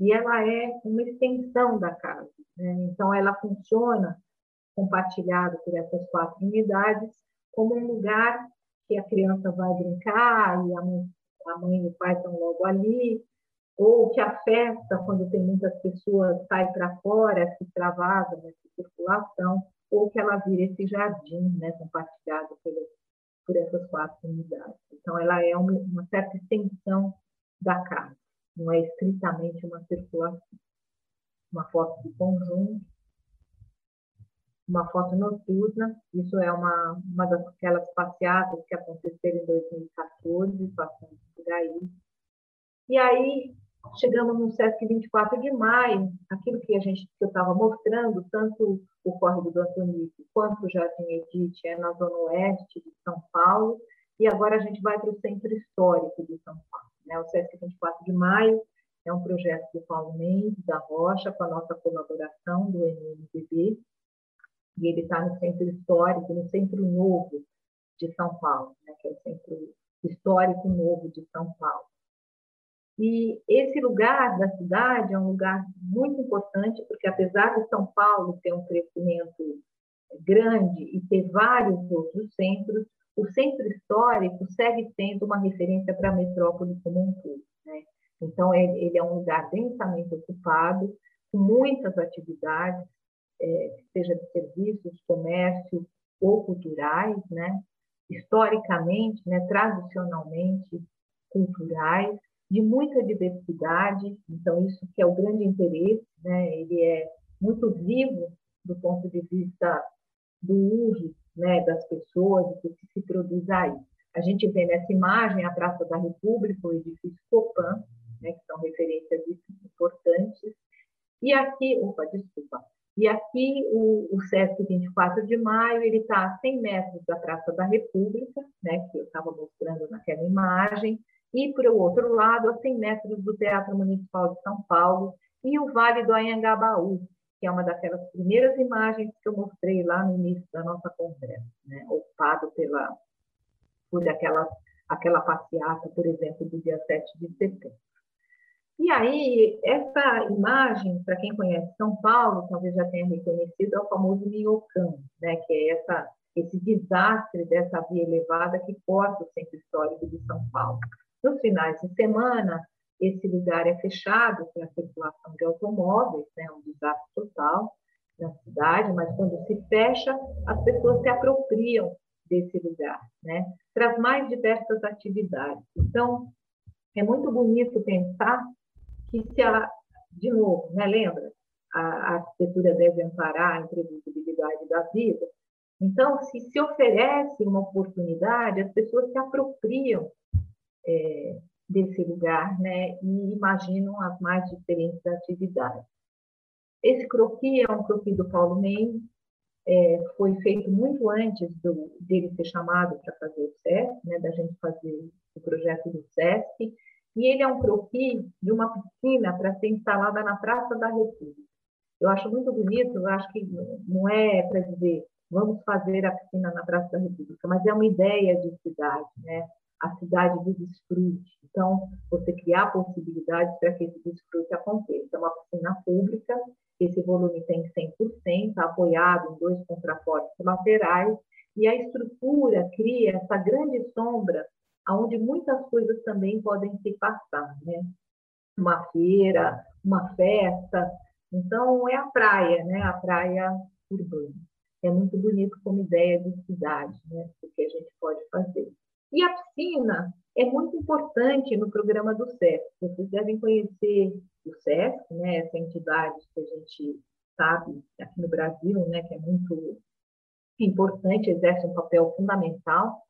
e ela é uma extensão da casa. Né? Então, ela funciona compartilhado por essas quatro unidades como um lugar que a criança vai brincar e a mãe, a mãe e o pai estão logo ali, ou que a festa, quando tem muitas pessoas, sai para fora, se travada nessa circulação, ou que ela vira esse jardim né, compartilhado pelas, por essas quatro unidades. Então, ela é uma, uma certa extensão da casa, não é estritamente uma circulação. Uma foto de conjunto, uma foto noturna, isso é uma, uma daquelas passeatas que aconteceram em 2014, passando por aí. E aí, chegamos no Sesc 24 de maio, aquilo que a gente que eu estava mostrando, tanto o Córrego do Antonico quanto o Jardim Edith é na zona oeste de São Paulo, e agora a gente vai para o Centro Histórico de São Paulo. Né? O Sesc 24 de maio é um projeto do Paulo Mendes, da Rocha, com a nossa colaboração do NMBB, e ele está no Centro Histórico, no Centro Novo de São Paulo, né? que é o Centro Histórico Novo de São Paulo. E esse lugar da cidade é um lugar muito importante, porque apesar de São Paulo ter um crescimento grande e ter vários outros centros, o centro histórico segue sendo uma referência para a metrópole como um todo. Né? Então, ele é um lugar densamente ocupado, com muitas atividades, é, seja de serviços, comércio ou culturais, né? historicamente, né? tradicionalmente culturais, de muita diversidade, então isso que é o grande interesse, né? Ele é muito vivo do ponto de vista do uso, né, das pessoas do que se produz aí. A gente vê nessa imagem a Praça da República, o edifício Copan, né, que são referências importantes. E aqui, opa, desculpa. E aqui o, o SESC 24 de maio, ele está a 100 metros da Praça da República, né, que eu estava mostrando naquela imagem, e, por outro lado, a 100 metros do Teatro Municipal de São Paulo e o Vale do Anhangabaú, que é uma daquelas primeiras imagens que eu mostrei lá no início da nossa conversa, né? ocupado pela, por aquela, aquela passeata, por exemplo, do dia 7 de setembro. E aí, essa imagem, para quem conhece São Paulo, talvez já tenha reconhecido, é o famoso Minhocão, né? que é essa, esse desastre dessa via elevada que corta o centro histórico de São Paulo. Nos finais de semana, esse lugar é fechado para a circulação de automóveis, né, um desastre total na cidade, mas quando se fecha, as pessoas se apropriam desse lugar, né? Traz mais diversas atividades. Então, é muito bonito pensar que se a, de novo, né, lembra? A, a arquitetura deve amparar a imprevisibilidade da vida. Então, se se oferece uma oportunidade, as pessoas se apropriam é, desse lugar, né, e imaginam as mais diferentes atividades. Esse croquis é um croquis do Paulo Mendes, é, foi feito muito antes do, dele ser chamado para fazer o SESC, né, da gente fazer o projeto do SESC, e ele é um croquis de uma piscina para ser instalada na Praça da República. Eu acho muito bonito, eu acho que não é para dizer vamos fazer a piscina na Praça da República, mas é uma ideia de cidade, né? a cidade do desfrute. Então, você criar possibilidades para que esse desfrute aconteça. É uma piscina pública, esse volume tem 100%, apoiado em dois contrafortes laterais, e a estrutura cria essa grande sombra onde muitas coisas também podem se passar, né? Uma feira, uma festa. Então, é a praia, né? A praia urbana. É muito bonito como ideia de cidade, né? O que a gente pode fazer. E a piscina é muito importante no programa do SESC. Vocês devem conhecer o SESC, né, essa entidade que a gente sabe aqui no Brasil, né, que é muito importante, exerce um papel fundamental.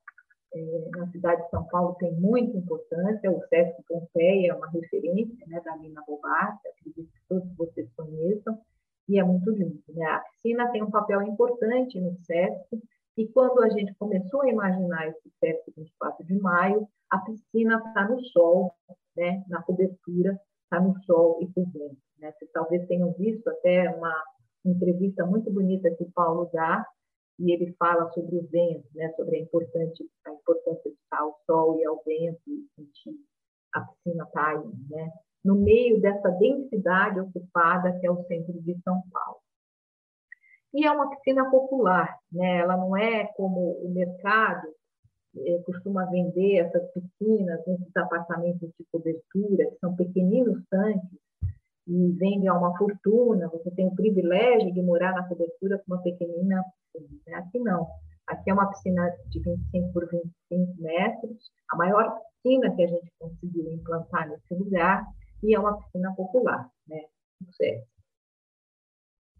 É, na cidade de São Paulo tem muita importância, o SESC Pompeia é uma referência né, da Lina Bobatti, acredito que todos vocês conheçam, e é muito lindo. Né? A piscina tem um papel importante no SESC, e quando a gente começou a imaginar esse festa 24 de maio, a piscina está no sol, né? na cobertura, está no sol e por dentro. Né? Vocês talvez tenham visto até uma entrevista muito bonita que o Paulo dá, e ele fala sobre o vento, né, sobre a, importante, a importância de estar ao sol e ao vento, e sentir a piscina aí, né, no meio dessa densidade ocupada que é o centro de São Paulo. E é uma piscina popular, né, ela não é como o mercado eh, costuma vender essas piscinas nesses apartamentos de cobertura, que são pequeninos tanques, vendem a uma fortuna, você tem o privilégio de morar na cobertura com uma pequenina. Né? Aqui não. Aqui é uma piscina de 25 por 25 metros, a maior piscina que a gente conseguiu implantar nesse lugar, e é uma piscina popular, né?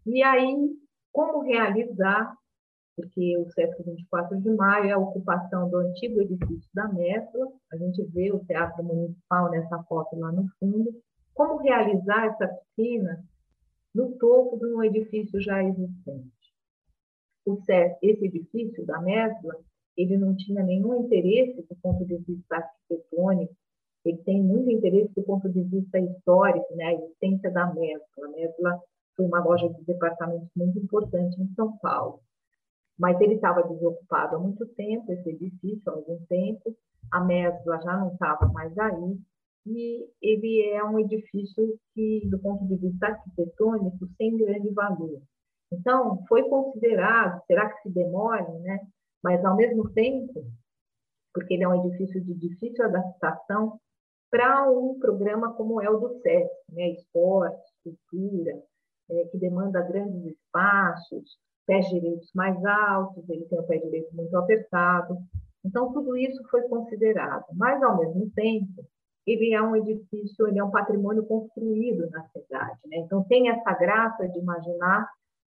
E aí, como realizar, porque o SESC 24 de maio é a ocupação do antigo edifício da Mescla, a gente vê o Teatro Municipal nessa foto lá no fundo, como realizar essa piscina no topo de um edifício já existente. CES, esse edifício da Mesbla, ele não tinha nenhum interesse do ponto de vista arquitetônico, ele tem muito interesse do ponto de vista histórico, né, a existência da Mesbla. A Mesbla foi uma loja de departamentos muito importante em São Paulo. Mas ele estava desocupado há muito tempo, esse edifício, há algum tempo. A Mesbla já não estava mais aí e ele é um edifício que, do ponto de vista arquitetônico, tem grande valor. Então, foi considerado, será que se demore, né? mas ao mesmo tempo, porque ele é um edifício de difícil adaptação para um programa como é o do SESC, né? esporte, cultura, é, que demanda grandes espaços, pés direitos mais altos, ele tem o pé direito muito apertado. Então, tudo isso foi considerado, mas, ao mesmo tempo, ele é um edifício, ele é um patrimônio construído na cidade. Né? Então, tem essa graça de imaginar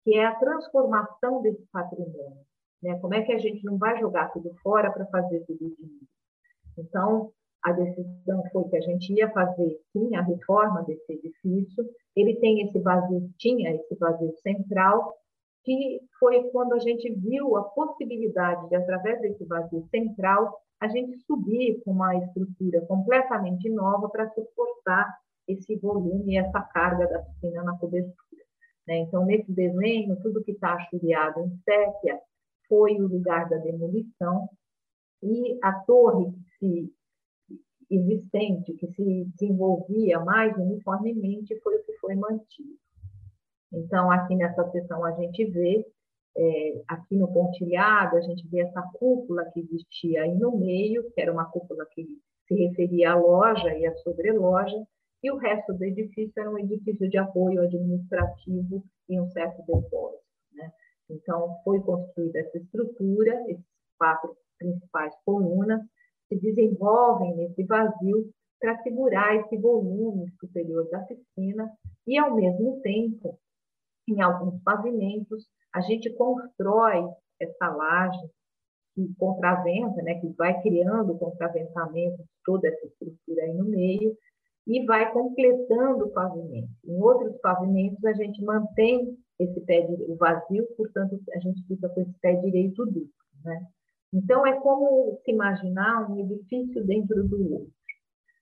que é a transformação desse patrimônio. Né? Como é que a gente não vai jogar tudo fora para fazer tudo de novo? Então, a decisão foi que a gente ia fazer, sim, a reforma desse edifício. Ele tem esse vazio, tinha esse vazio central, que foi quando a gente viu a possibilidade de, através desse vazio central, a gente subir com uma estrutura completamente nova para suportar esse volume e essa carga da piscina na cobertura. Né? Então, nesse desenho, tudo que está achuriado em sépia foi o lugar da demolição e a torre se, existente, que se desenvolvia mais uniformemente, foi o que foi mantido. Então, aqui nessa seção a gente vê é, aqui no pontilhado, a gente vê essa cúpula que existia aí no meio, que era uma cúpula que se referia à loja e à sobreloja, e o resto do edifício era um edifício de apoio administrativo e um certo depósito. Né? Então, foi construída essa estrutura, esses quatro principais colunas se desenvolvem nesse vazio para segurar esse volume superior da piscina e, ao mesmo tempo, em alguns pavimentos, a gente constrói essa laje que contraventa, né, que vai criando o contraventamento de toda essa estrutura aí no meio e vai completando o pavimento. Em outros pavimentos, a gente mantém esse pé de, o vazio, portanto, a gente fica com esse pé direito duplo. Né? Então, é como se imaginar um edifício dentro do outro.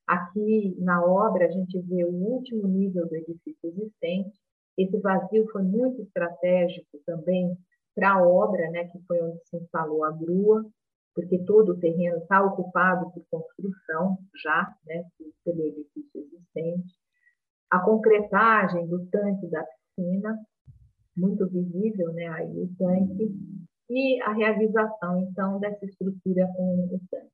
Aqui, na obra, a gente vê o último nível do edifício existente, esse vazio foi muito estratégico também para a obra, né, que foi onde se instalou a grua, porque todo o terreno está ocupado por construção já, né, pelo edifício existente. A concretagem do tanque da piscina, muito visível, né, aí o tanque, e a realização, então, dessa estrutura com o tanque.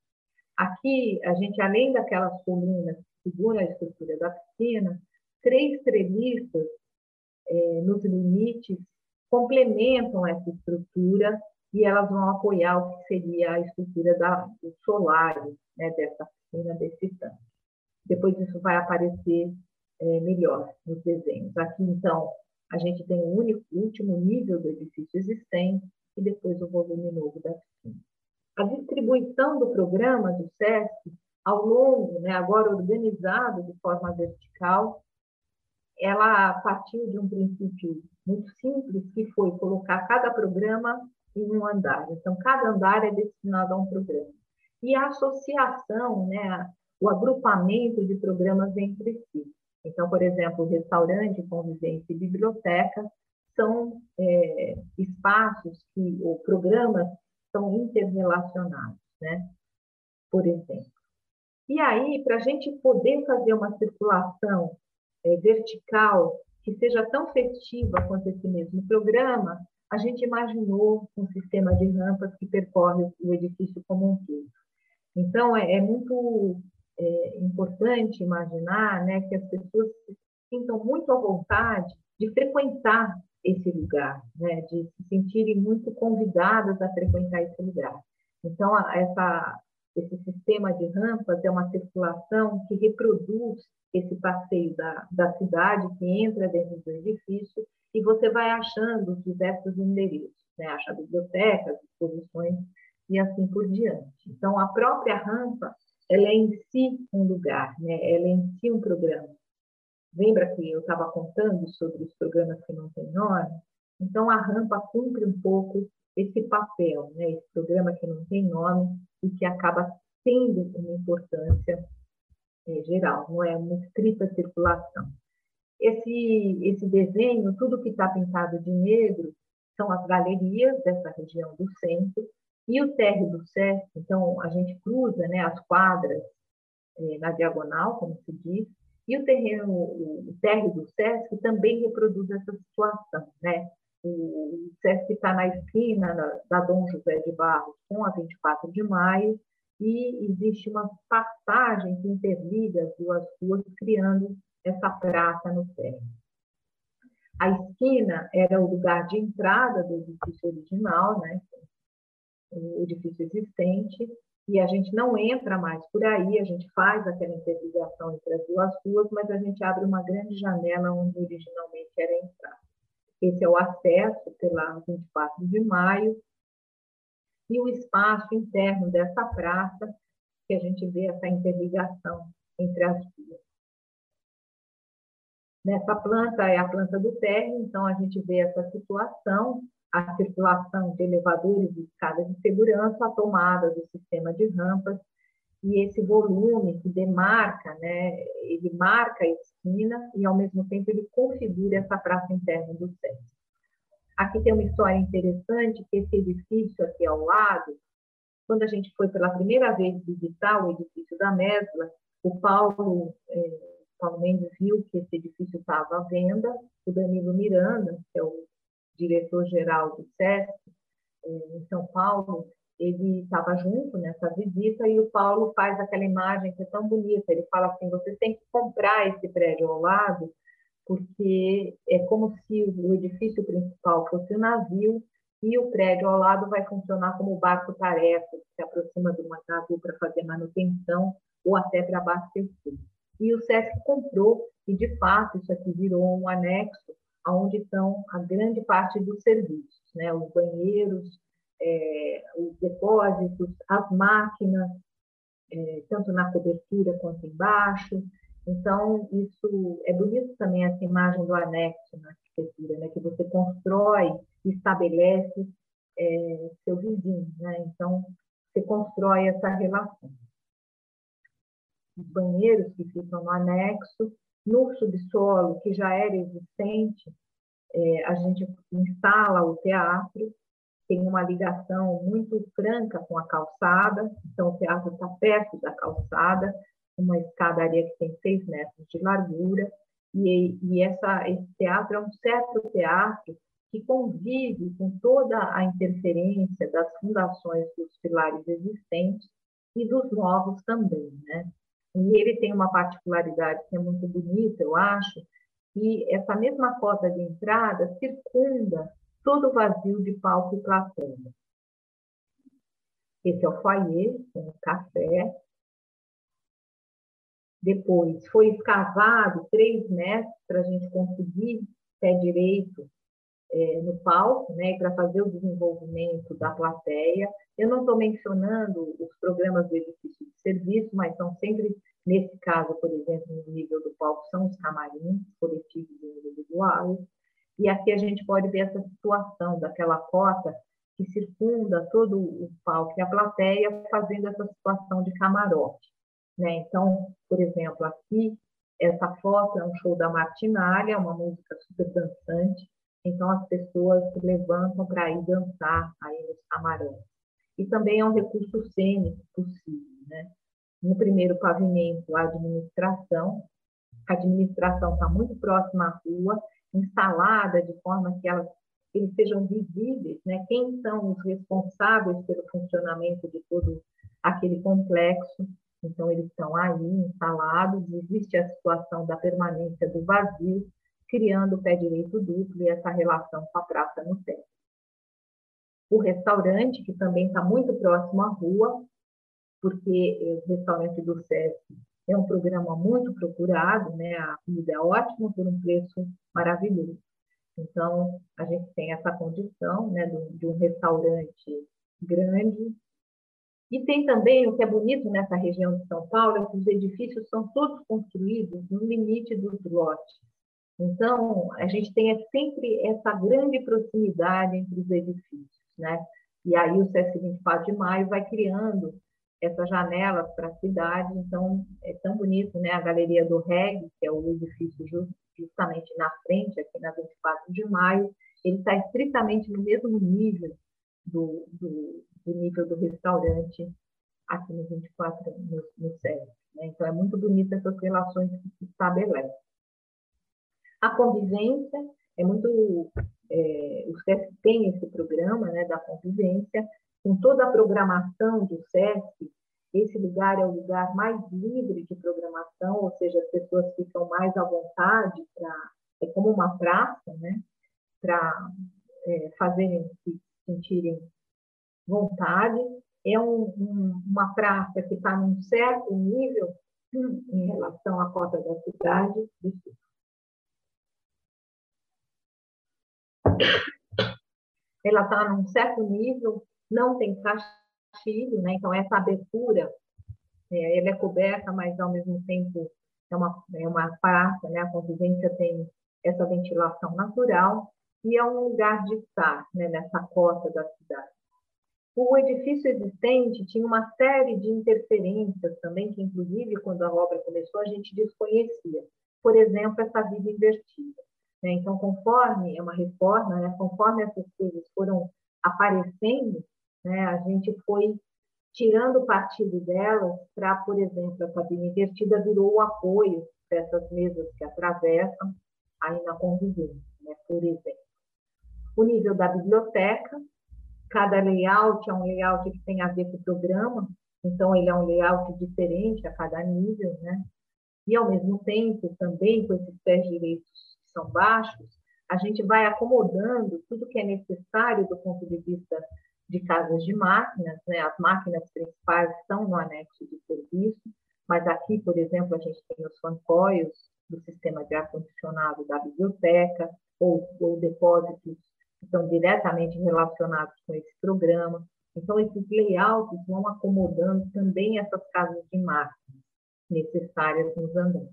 Aqui, a gente, além daquelas colunas que seguram a estrutura da piscina, três treliças é, nos limites, complementam essa estrutura e elas vão apoiar o que seria a estrutura da, do solário, né, dessa piscina, desse tanque. Depois isso vai aparecer é, melhor nos desenhos. Aqui, então, a gente tem o único, último nível do edifício existente e depois o volume novo da piscina. A distribuição do programa do SESC, ao longo, né, agora organizado de forma vertical, ela partiu de um princípio muito simples, que foi colocar cada programa em um andar. Então, cada andar é destinado a um programa. E a associação, né, o agrupamento de programas entre si. Então, por exemplo, restaurante, convivência e biblioteca são é, espaços que, ou programas são interrelacionados, né? por exemplo. E aí, para a gente poder fazer uma circulação é, vertical que seja tão festiva quanto esse mesmo programa, a gente imaginou um sistema de rampas que percorre o edifício como um todo. Então, é, é muito é, importante imaginar né, que as pessoas se sintam muito à vontade de frequentar esse lugar, né, de se sentirem muito convidadas a frequentar esse lugar. Então, essa, esse sistema de rampas é uma circulação que reproduz esse passeio da, da cidade que entra dentro do edifício e você vai achando os diversos endereços, né? acha bibliotecas, exposições e assim por diante. Então, a própria rampa, ela é em si um lugar, né? ela é em si um programa. Lembra que eu estava contando sobre os programas que não têm nome? Então, a rampa cumpre um pouco esse papel, né? esse programa que não tem nome e que acaba tendo uma importância é, geral, não é uma estrita circulação. Esse, esse desenho, tudo que está pintado de negro, são as galerias dessa região do centro e o térreo do SESC, então a gente cruza né, as quadras é, na diagonal, como se diz, e o terreno, o térreo do SESC também reproduz essa situação, né? O SESC está na esquina da Dom José de Barros com a 24 de maio, e existe uma passagem que interliga as duas ruas, criando essa praça no térreo. A esquina era o lugar de entrada do edifício original, né? o edifício existente, e a gente não entra mais por aí, a gente faz aquela interligação entre as duas ruas, mas a gente abre uma grande janela onde originalmente era a entrada. Esse é o acesso pela 24 de maio, e o espaço interno dessa praça, que a gente vê essa interligação entre as duas. Nessa planta é a planta do térreo, então a gente vê essa situação, a circulação de elevadores e escadas de segurança, a tomada do sistema de rampas e esse volume que demarca, né, ele marca a esquina e ao mesmo tempo ele configura essa praça interna do centro. Aqui tem uma história interessante, que esse edifício aqui ao lado, quando a gente foi pela primeira vez visitar o edifício da Mesla, o Paulo, é, Paulo Mendes viu que esse edifício estava à venda, o Danilo Miranda, que é o diretor-geral do SESC, é, em São Paulo, ele estava junto nessa visita e o Paulo faz aquela imagem que é tão bonita. Ele fala assim: você tem que comprar esse prédio ao lado, porque é como se o edifício principal fosse o navio e o prédio ao lado vai funcionar como barco-tarefa, que se aproxima do navio para fazer manutenção ou até para abastecer. E o SESC comprou, e de fato isso aqui virou um anexo onde estão a grande parte dos serviços, né? os banheiros, é, os depósitos, as máquinas, é, tanto na cobertura quanto embaixo, então, isso é bonito também essa imagem do anexo na arquitetura, né? que você constrói e estabelece é, seu vizinho. Né? Então, você constrói essa relação. Os banheiros que ficam no anexo, no subsolo, que já era existente, é, a gente instala o teatro, tem uma ligação muito franca com a calçada, então o teatro está perto da calçada, uma escadaria que tem seis metros de largura, e, e essa, esse teatro é um certo teatro que convive com toda a interferência das fundações dos pilares existentes e dos novos também, né? E ele tem uma particularidade que é muito bonita, eu acho, que essa mesma porta de entrada circunda todo vazio de palco e plateia. Esse é o foyer, com o café, depois foi escavado três metros para a gente conseguir pé direito é, no palco, né, para fazer o desenvolvimento da plateia. Eu não estou mencionando os programas do edifício de serviço, mas são sempre, nesse caso, por exemplo, no nível do palco, são os camarins coletivos e individuais. E aqui a gente pode ver essa situação daquela cota que circunda todo o palco e a plateia, fazendo essa situação de camarote. Né? Então, por exemplo, aqui, essa foto é um show da Martinalha, uma música super dançante, então as pessoas se levantam para ir dançar aí nos camarões. E também é um recurso cênico possível, né? No primeiro pavimento, a administração. A administração está muito próxima à rua, instalada de forma que elas eles sejam visíveis, né? Quem são os responsáveis pelo funcionamento de todo aquele complexo? Então eles estão aí instalados. Existe a situação da permanência do vazio, criando o pé direito duplo e essa relação com a praça no centro. O restaurante, que também está muito próximo à rua, porque o restaurante do SESC é um programa muito procurado, né? a comida é ótima por um preço maravilhoso. Então, a gente tem essa condição né, de um restaurante grande. E tem também, o que é bonito nessa região de São Paulo, é que os edifícios são todos construídos no limite dos lotes. Então, a gente tem sempre essa grande proximidade entre os edifícios. Né? E aí o SESC 24 de Maio vai criando essas janelas para a cidade, então é tão bonito, né? A Galeria do Reg, que é o edifício justamente na frente, aqui na 24 de maio, ele está estritamente no mesmo nível do, do, do, nível do restaurante aqui no 24, no, no. Né? Então, é muito bonita essas relações que se estabelecem. A convivência é muito... É, o SESC tem esse programa né, da convivência, com toda a programação do SESC, esse lugar é o lugar mais livre de programação, ou seja, as pessoas ficam mais à vontade para é como uma praça, né? Para é, fazerem se sentirem vontade. É um, um, uma praça que está num certo nível em relação à cota da cidade. Ela está num certo nível não tem castilho, né? então essa abertura, é, ela é coberta, mas ao mesmo tempo é uma, é uma praça, né? a convivência tem essa ventilação natural e é um lugar de estar né? nessa cota da cidade. O edifício existente tinha uma série de interferências também, que inclusive quando a obra começou a gente desconhecia. Por exemplo, essa vida invertida. Né? Então, conforme é uma reforma, né? conforme essas coisas foram aparecendo, né? A gente foi tirando partido delas para, por exemplo, a cabine invertida virou o apoio dessas mesas que atravessam aí na convivência, né? por exemplo. O nível da biblioteca, cada layout é um layout que tem a ver com o programa, então ele é um layout diferente a cada nível, né? E ao mesmo tempo, também com esses pés direitos que são baixos, a gente vai acomodando tudo que é necessário do ponto de vista de casas de máquinas, né? as máquinas principais estão no anexo de serviço, mas aqui, por exemplo, a gente tem os fancoios do sistema de ar-condicionado da biblioteca, ou, ou depósitos que estão diretamente relacionados com esse programa. Então, esses layouts vão acomodando também essas casas de máquinas necessárias nos andares.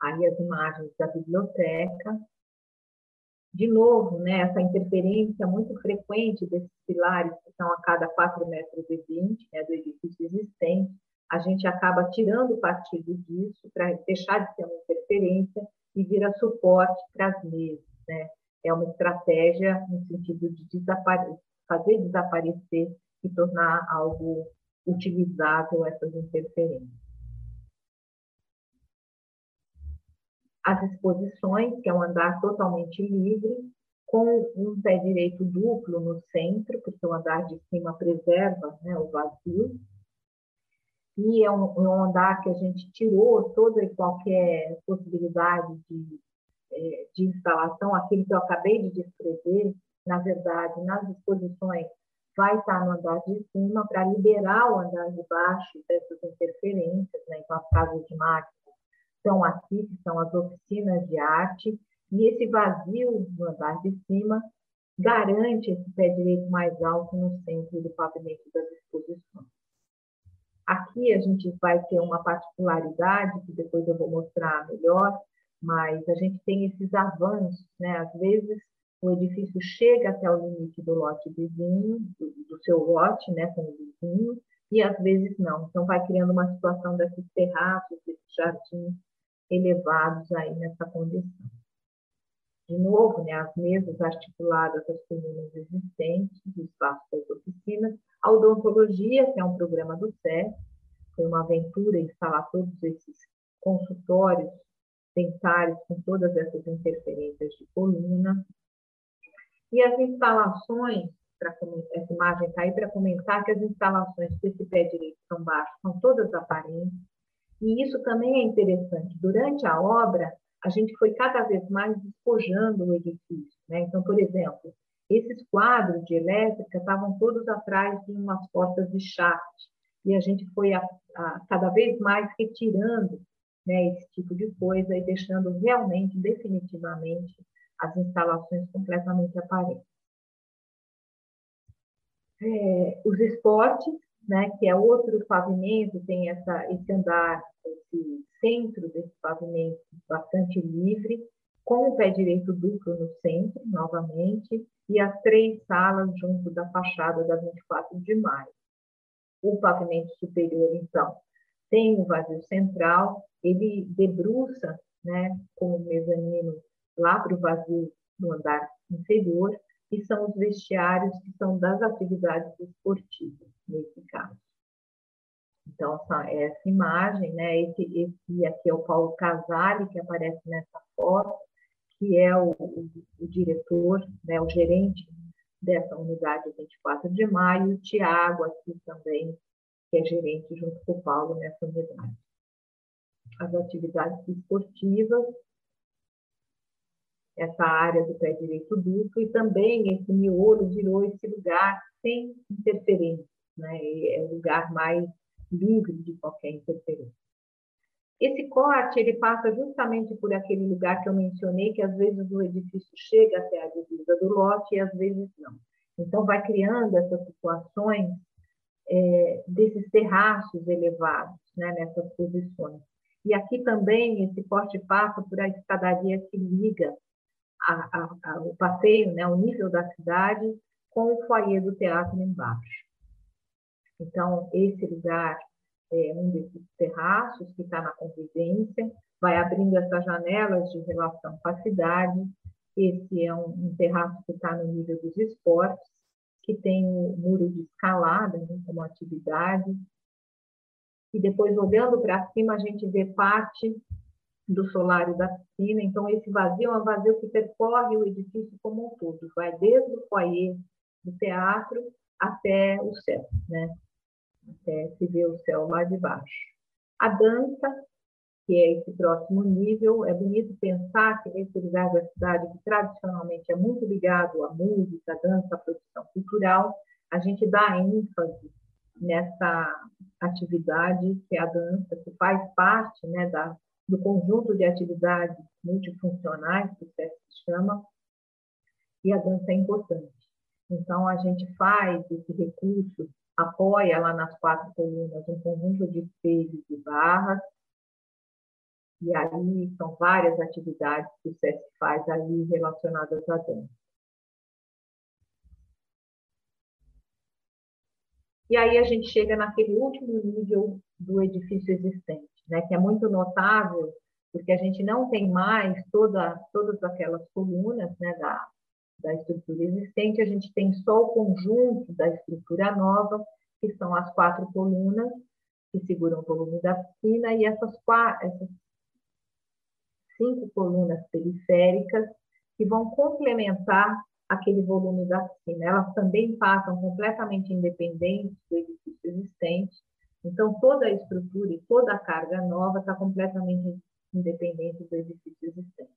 Aí as imagens da biblioteca, de novo, né, essa interferência muito frequente desses pilares que são a cada 4,20 metros e 20, né, do edifício existente, a gente acaba tirando partido disso para deixar de ser uma interferência e vira suporte para as mesas. Né? É uma estratégia no sentido de fazer desaparecer e tornar algo utilizável essas interferências. As exposições, que é um andar totalmente livre, com um pé direito duplo no centro, porque o andar de cima preserva né, o vazio. E é um, é um, andar que a gente tirou toda e qualquer possibilidade de, é, de instalação, aquilo que eu acabei de descrever, na verdade, nas exposições, vai estar no andar de cima para liberar o andar de baixo dessas interferências, né? então as casas de máquina estão aqui, que são as oficinas de arte, e esse vazio no andar de cima garante esse pé direito mais alto no centro do pavimento das exposições. Aqui a gente vai ter uma particularidade, que depois eu vou mostrar melhor, mas a gente tem esses avanços, né? Às vezes o edifício chega até o limite do lote vizinho, do, do seu lote, né, com o vizinho, e às vezes não. Então vai criando uma situação desses terraços, desses jardins elevados aí nessa condição. de novo, né, as mesas articuladas às colunas existentes, o espaço das oficinas, a odontologia, que é um programa do SES, foi uma aventura instalar todos esses consultórios dentários com todas essas interferências de coluna. E as instalações, para essa imagem está aí para comentar que as instalações que esse pé direito são baixos são todas aparentes. E isso também é interessante. Durante a obra, a gente foi cada vez mais despojando o edifício. Né? Então, por exemplo, esses quadros de elétrica estavam todos atrás de umas portas de shaft, e a gente foi a, a, cada vez mais retirando né, esse tipo de coisa e deixando realmente, definitivamente, as instalações completamente aparentes. É, os esportes, né, que é outro pavimento, tem essa, esse andar, esse centro desse pavimento bastante livre, com o pé direito duplo no centro, novamente, e as três salas junto da fachada da 24 de maio. O pavimento superior, então, tem o vazio central, ele debruça né, com o mezanino lá para o vazio no andar inferior, e são os vestiários que são das atividades esportivas, nesse caso. Então, essa imagem, né, esse, esse aqui é o Paulo Casale, que aparece nessa foto, que é o, o, o diretor, né, o gerente dessa unidade 24 de maio, e o Tiago aqui também, que é gerente junto com o Paulo nessa unidade. As atividades esportivas, essa área do pé direito duplo, e também esse miolo virou esse lugar sem interferência, né? é o lugar mais livre de qualquer interferência. Esse corte ele passa justamente por aquele lugar que eu mencionei, que às vezes o edifício chega até a divisa do lote e às vezes não. Então, vai criando essas situações é, desses terraços elevados né, nessas posições. E aqui também esse corte passa por a escadaria que liga a, a, o passeio, né, o nível da cidade, com o foyer do teatro embaixo. Então, esse lugar é um desses terraços que está na convivência, vai abrindo essas janelas de relação com a cidade. Esse é um, um terraço que está no nível dos esportes, que tem o muro de escalada né, como atividade. E depois, olhando para cima, a gente vê parte do solário da piscina. Então, esse vazio é um vazio que percorre o edifício como um todo, vai desde o foyer do teatro até o céu, né? Até se ver o céu lá de baixo. A dança, que é esse próximo nível, é bonito pensar que nesse lugar da cidade, que tradicionalmente é muito ligado à música, à dança, à produção cultural, a gente dá ênfase nessa atividade que é a dança, que faz parte né, da, do conjunto de atividades multifuncionais, que o SESC chama, e a dança é importante. Então, a gente faz esse recurso, apoia lá nas quatro colunas um conjunto de espelhos e barras, e aí são várias atividades que o SESC faz ali relacionadas à dança. E aí a gente chega naquele último nível do edifício existente, né, que é muito notável, porque a gente não tem mais toda, todas aquelas colunas né, da, da estrutura existente, a gente tem só o conjunto da estrutura nova, que são as quatro colunas que seguram o volume da piscina, e essas, quatro, essas cinco colunas periféricas que vão complementar aquele volume da piscina. Elas também passam completamente independentes do edifício existente, então toda a estrutura e toda a carga nova está completamente independente do edifício existente.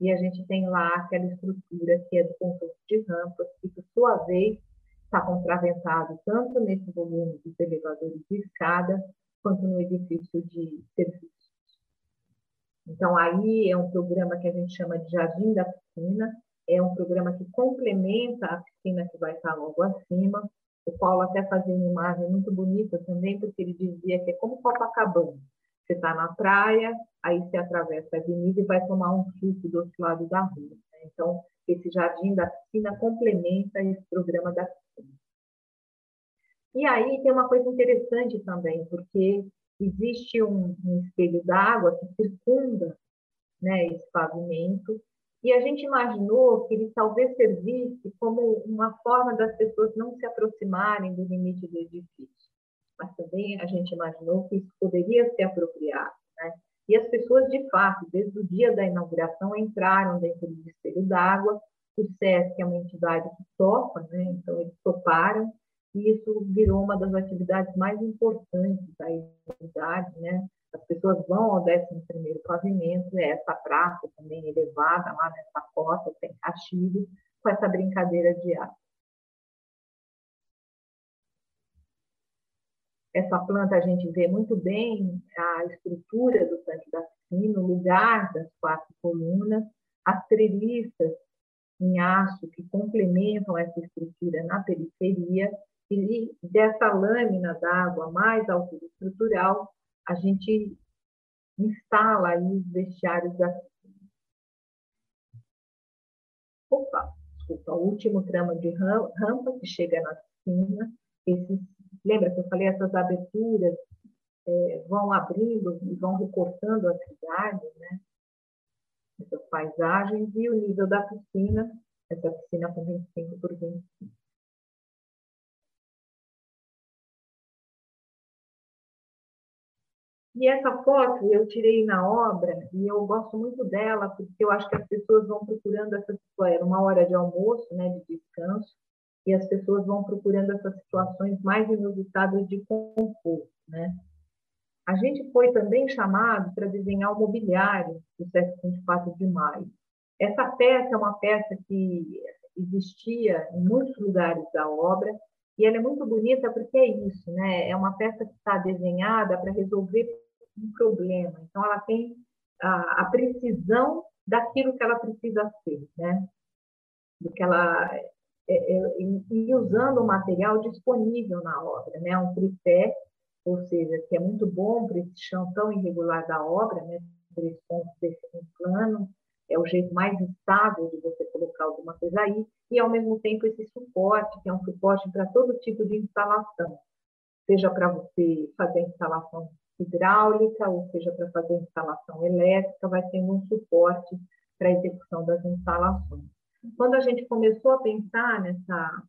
E a gente tem lá aquela estrutura que é do conjunto de rampas, que, por sua vez, está contraventado tanto nesse volume dos elevadores de escada, quanto no edifício de serviços. Então, aí é um programa que a gente chama de Jardim da Piscina, é um programa que complementa a piscina que vai estar logo acima. O Paulo até fazia uma imagem muito bonita também, porque ele dizia que é como Copacabana. Você está na praia, aí você atravessa a avenida e vai tomar um suco do outro lado da rua. Né? Então, esse jardim da piscina complementa esse programa da piscina. E aí tem uma coisa interessante também, porque existe um, um espelho d'água que circunda né, esse pavimento E a gente imaginou que ele talvez servisse como uma forma das pessoas não se aproximarem do limite do edifício. Mas também a gente imaginou que isso poderia ser apropriado. Né? E as pessoas, de fato, desde o dia da inauguração, entraram dentro do espelho d'água. O SESC é uma entidade que topa, né? então eles toparam, e isso virou uma das atividades mais importantes da entidade, né? As pessoas vão ao 11º pavimento, é essa praça também elevada lá nessa cota, sem castilho, com essa brincadeira de ar. Essa planta a gente vê muito bem a estrutura do tanque da piscina, o lugar das quatro colunas, as treliças em aço que complementam essa estrutura na periferia e dessa lâmina d'água mais autoestrutural, a gente instala aí os vestiários da Opa, desculpa, o último tramo de rampa que chega na piscina, esses Lembra que eu falei, essas aberturas é, vão abrindo e vão recortando a cidade, né? essas paisagens, e o nível da piscina, essa piscina com 25 por 25. E essa foto eu tirei na obra e eu gosto muito dela porque eu acho que as pessoas vão procurando essa era uma hora de almoço, né, de descanso, e as pessoas vão procurando essas situações mais inusitadas de conforto, né? A gente foi também chamado para desenhar o mobiliário do SESC 24 de maio. Essa peça é uma peça que existia em muitos lugares da obra e ela é muito bonita porque é isso, né? É uma peça que está desenhada para resolver um problema. Então, ela tem a, a precisão daquilo que ela precisa ser, né? Do que ela é, é, e usando o material disponível na obra, né? Um tripé, ou seja, que é muito bom para esse chão tão irregular da obra, né? Três pontos desse plano, é o jeito mais estável de você colocar alguma coisa aí, e ao mesmo tempo esse suporte, que é um suporte para todo tipo de instalação, seja para você fazer instalação hidráulica, ou seja para fazer instalação elétrica, vai tendo um suporte para a execução das instalações. Quando a gente começou a pensar nessa,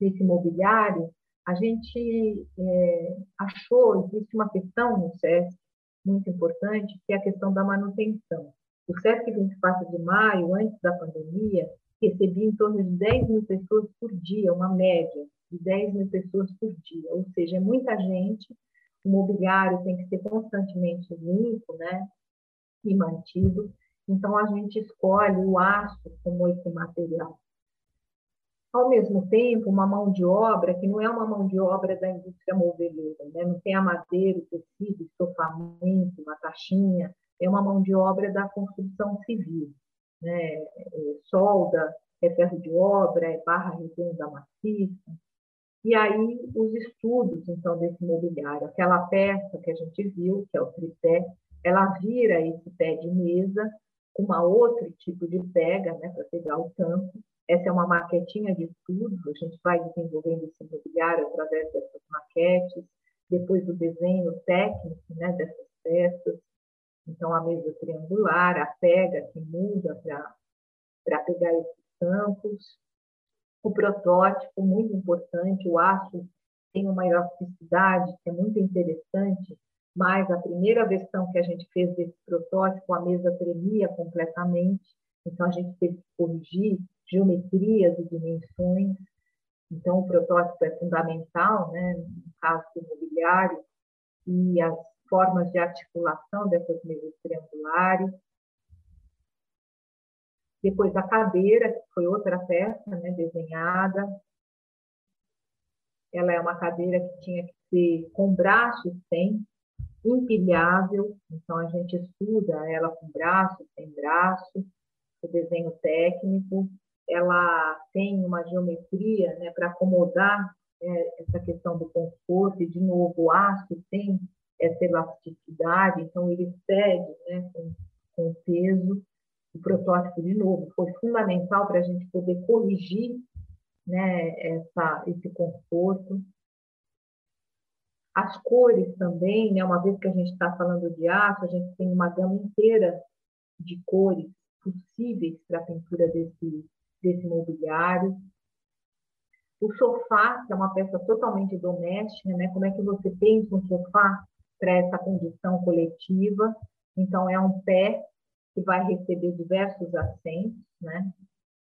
nesse mobiliário, a gente é, achou, existe uma questão no SESC muito importante, que é a questão da manutenção. O SESC 24 de maio, antes da pandemia, recebia em torno de 10 mil pessoas por dia, uma média de 10 mil pessoas por dia, ou seja, é muita gente, o mobiliário tem que ser constantemente limpo, né, e mantido, então, a gente escolhe o aço como esse material. Ao mesmo tempo, uma mão de obra que não é uma mão de obra da indústria moveleira, né? não tem a madeira, o tecido, estofamento, uma taxinha, é uma mão de obra da construção civil. Né? É solda, é ferro de obra, é barra redonda maciça. E aí, os estudos, então, desse mobiliário. Aquela peça que a gente viu, que é o tripé, ela vira esse pé de mesa uma outro tipo de pega, né, para pegar o tampo. Essa é uma maquetinha de estudo, a gente vai desenvolvendo esse mobiliário através dessas maquetes, depois o desenho técnico né, dessas peças. Então, a mesa triangular, a pega que muda para pegar esses tampos. O protótipo, muito importante, o aço tem uma elasticidade que é muito interessante, mas a primeira versão que a gente fez desse protótipo, a mesa tremia completamente, então a gente teve que corrigir geometrias e dimensões. Então, o protótipo é fundamental, né, no caso do mobiliário, e as formas de articulação dessas mesas triangulares. Depois, a cadeira, que foi outra peça né, desenhada. Ela é uma cadeira que tinha que ser com braços sem, empilhável, então a gente estuda ela com braço, sem braço, o desenho técnico, ela tem uma geometria né, para acomodar é, essa questão do conforto, e de novo o aço tem essa elasticidade, então ele cede né, com, com peso. O protótipo, de novo, foi fundamental para a gente poder corrigir né, essa, esse conforto. As cores também, né? uma vez que a gente está falando de aço, a gente tem uma gama inteira de cores possíveis para a pintura desse, desse mobiliário. O sofá, que é uma peça totalmente doméstica, né? Como é que você pensa um sofá para essa condição coletiva? Então, é um pé que vai receber diversos assentos, né?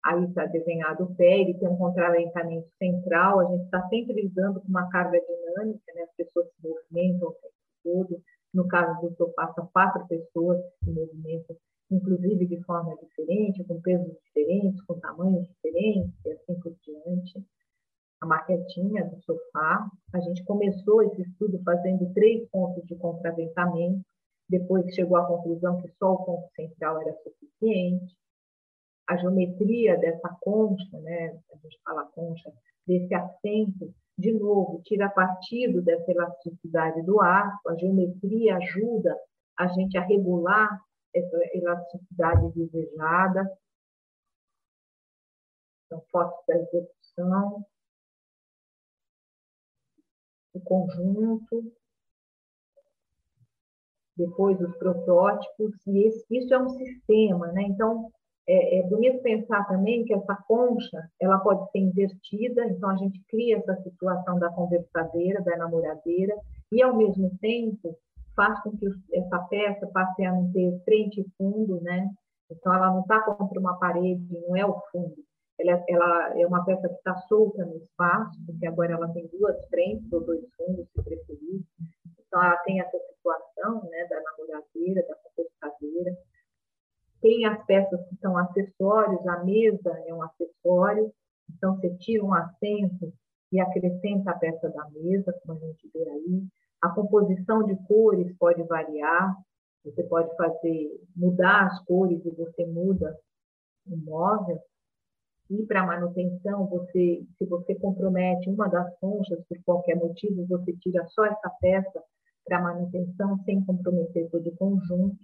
Aí está desenhado o pé, ele tem um contraventamento central, a gente está sempre lidando com uma carga dinâmica, né? As pessoas se movimentam o tempo todo. No caso do sofá, são quatro pessoas que se movimentam, inclusive de forma diferente, com pesos diferentes, com tamanhos diferentes, e assim por diante. A maquetinha do sofá. A gente começou esse estudo fazendo três pontos de contraventamento, depois chegou à conclusão que só o ponto central era suficiente. A geometria dessa concha, né, a gente fala concha, desse assento, de novo, tira partido dessa elasticidade do arco, a geometria ajuda a gente a regular essa elasticidade desejada. Então, fotos da execução, o conjunto, depois os protótipos, e esse, isso é um sistema, né? Então, é, é, bonito pensar também que essa concha, ela pode ser invertida, então a gente cria essa situação da conversadeira, da namoradeira, e ao mesmo tempo faz com que essa peça passe a não ter frente e fundo, né? Então ela não está contra uma parede, não é o fundo. Ela, ela é uma peça que está solta no espaço, porque agora ela tem duas frentes ou dois fundos, se preferir. Ela tem essa situação, né, da namoradeira, da conversadeira tem as peças que são acessórios, a mesa é um acessório, então você tira um assento e acrescenta a peça da mesa, como a gente vê aí. A composição de cores pode variar, você pode fazer mudar as cores e você muda o móvel. E para manutenção, você, se você compromete uma das conchas por qualquer motivo, você tira só essa peça para manutenção sem comprometer todo o conjunto.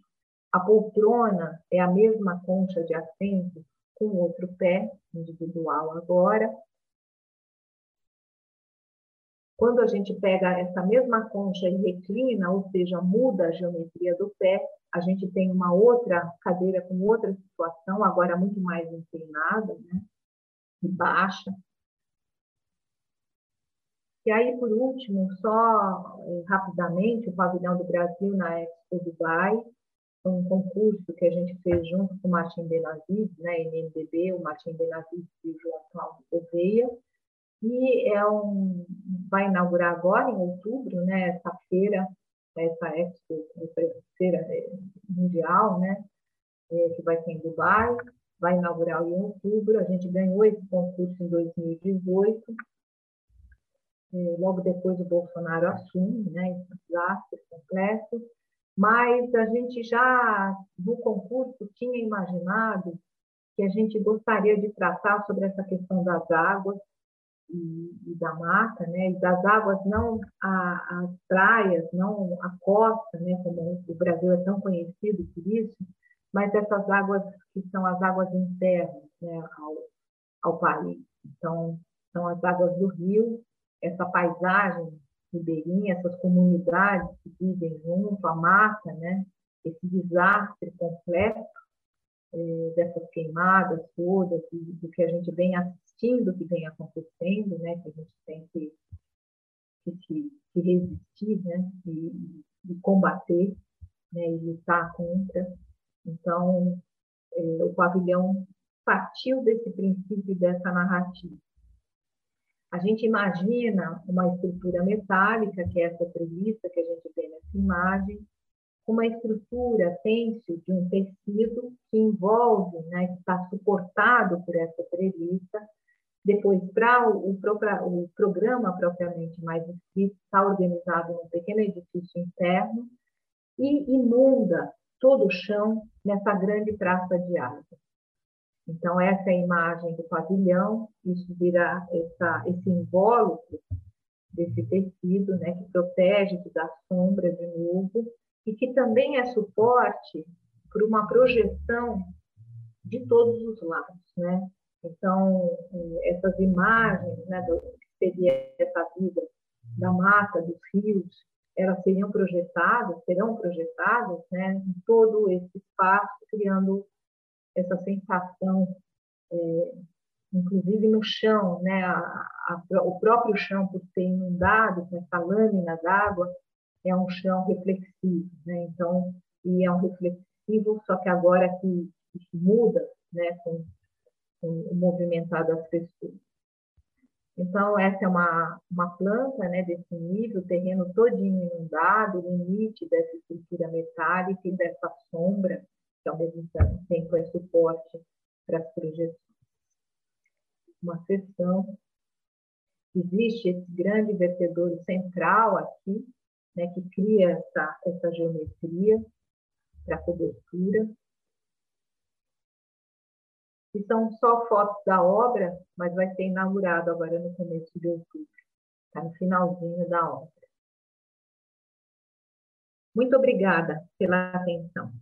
A poltrona é a mesma concha de assento com outro pé individual agora. Quando a gente pega essa mesma concha e reclina, ou seja, muda a geometria do pé, a gente tem uma outra cadeira com outra situação, agora muito mais inclinada, né? E baixa. E aí, por último, só eh, rapidamente, o pavilhão do Brasil na Expo Dubai, um concurso que a gente fez junto com o Martin Benavides, né, MMDB, o Martin Benavides e o João Cláudio Gouveia, e é um, vai inaugurar agora, em outubro, né, essa feira, essa expo, feira é, mundial, né, é, que vai ser em Dubai, vai inaugurar em outubro, a gente ganhou esse concurso em 2018, é, logo depois o Bolsonaro assume, né, esse desastre completo, mas a gente já, no concurso, tinha imaginado que a gente gostaria de tratar sobre essa questão das águas e, e da mata, né? E das águas, não as praias, não a costa, né? Como o Brasil é tão conhecido por isso, mas essas águas que são as águas internas, né? Ao, ao país. Então, são as águas do rio, essa paisagem ribeirinha, essas comunidades que vivem junto, a mata, né? esse desastre completo dessas queimadas todas, do que a gente vem assistindo, que vem acontecendo, né? que a gente tem que, que, que resistir né? e, e combater né? e lutar contra. Então, é, o pavilhão partiu desse princípio, dessa narrativa. A gente imagina uma estrutura metálica, que é essa treliça que a gente vê nessa imagem, uma estrutura têncil de um tecido que envolve, né, que está suportado por essa treliça. Depois, para o, o, programa propriamente mais escrito, está organizado num pequeno edifício interno e inunda todo o chão nessa grande praça de árvores. Então, essa é a imagem do pavilhão, isso vira essa, esse invólucro desse tecido, né, que protege da sombra de novo, e que também é suporte para uma projeção de todos os lados, né? Então, essas imagens, né, do que seria essa vida da mata, dos rios, elas seriam projetadas, serão projetadas, né, em todo esse espaço, criando essa sensação, é, inclusive no chão, né? A, a, o próprio chão, por ser inundado com essa lâmina d'água, é um chão reflexivo, né? Então, e é um reflexivo, só que agora que, que muda, né? Com, com o movimentar das pessoas. Então, essa é uma, uma planta né, desse nível, terreno todinho inundado, limite dessa estrutura metálica e dessa sombra, que ao mesmo tempo é suporte para as projeções. Uma seção. Existe esse grande vertedor central aqui, né, que cria essa, essa geometria para cobertura que são só fotos da obra, mas vai ser inaugurado agora no começo de outubro. Está no finalzinho da obra. Muito obrigada pela atenção.